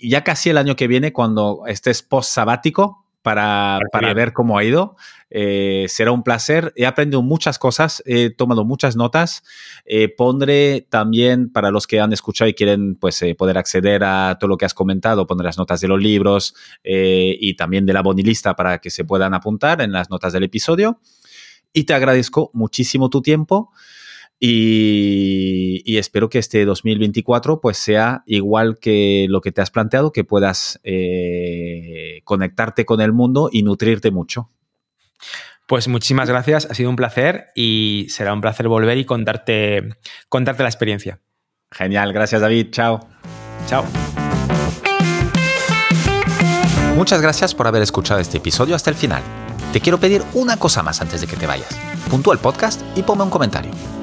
ya casi el año que viene, cuando estés post sabático, para, para ver cómo ha ido. Eh, será un placer. He aprendido muchas cosas, he tomado muchas notas. Eh, pondré también, para los que han escuchado y quieren pues, eh, poder acceder a todo lo que has comentado, pondré las notas de los libros eh, y también de la bonilista para que se puedan apuntar en las notas del episodio. Y te agradezco muchísimo tu tiempo. Y, y, espero que este 2024 pues sea igual que lo que te has planteado, que puedas eh, conectarte con el mundo y nutrirte mucho. Pues muchísimas gracias, ha sido un placer y será un placer volver y contarte, contarte la experiencia. Genial, gracias David, chao. Chao. Muchas gracias por haber escuchado este episodio hasta el final. Te quiero pedir una cosa más antes de que te vayas. Puntúa el podcast y ponme un comentario.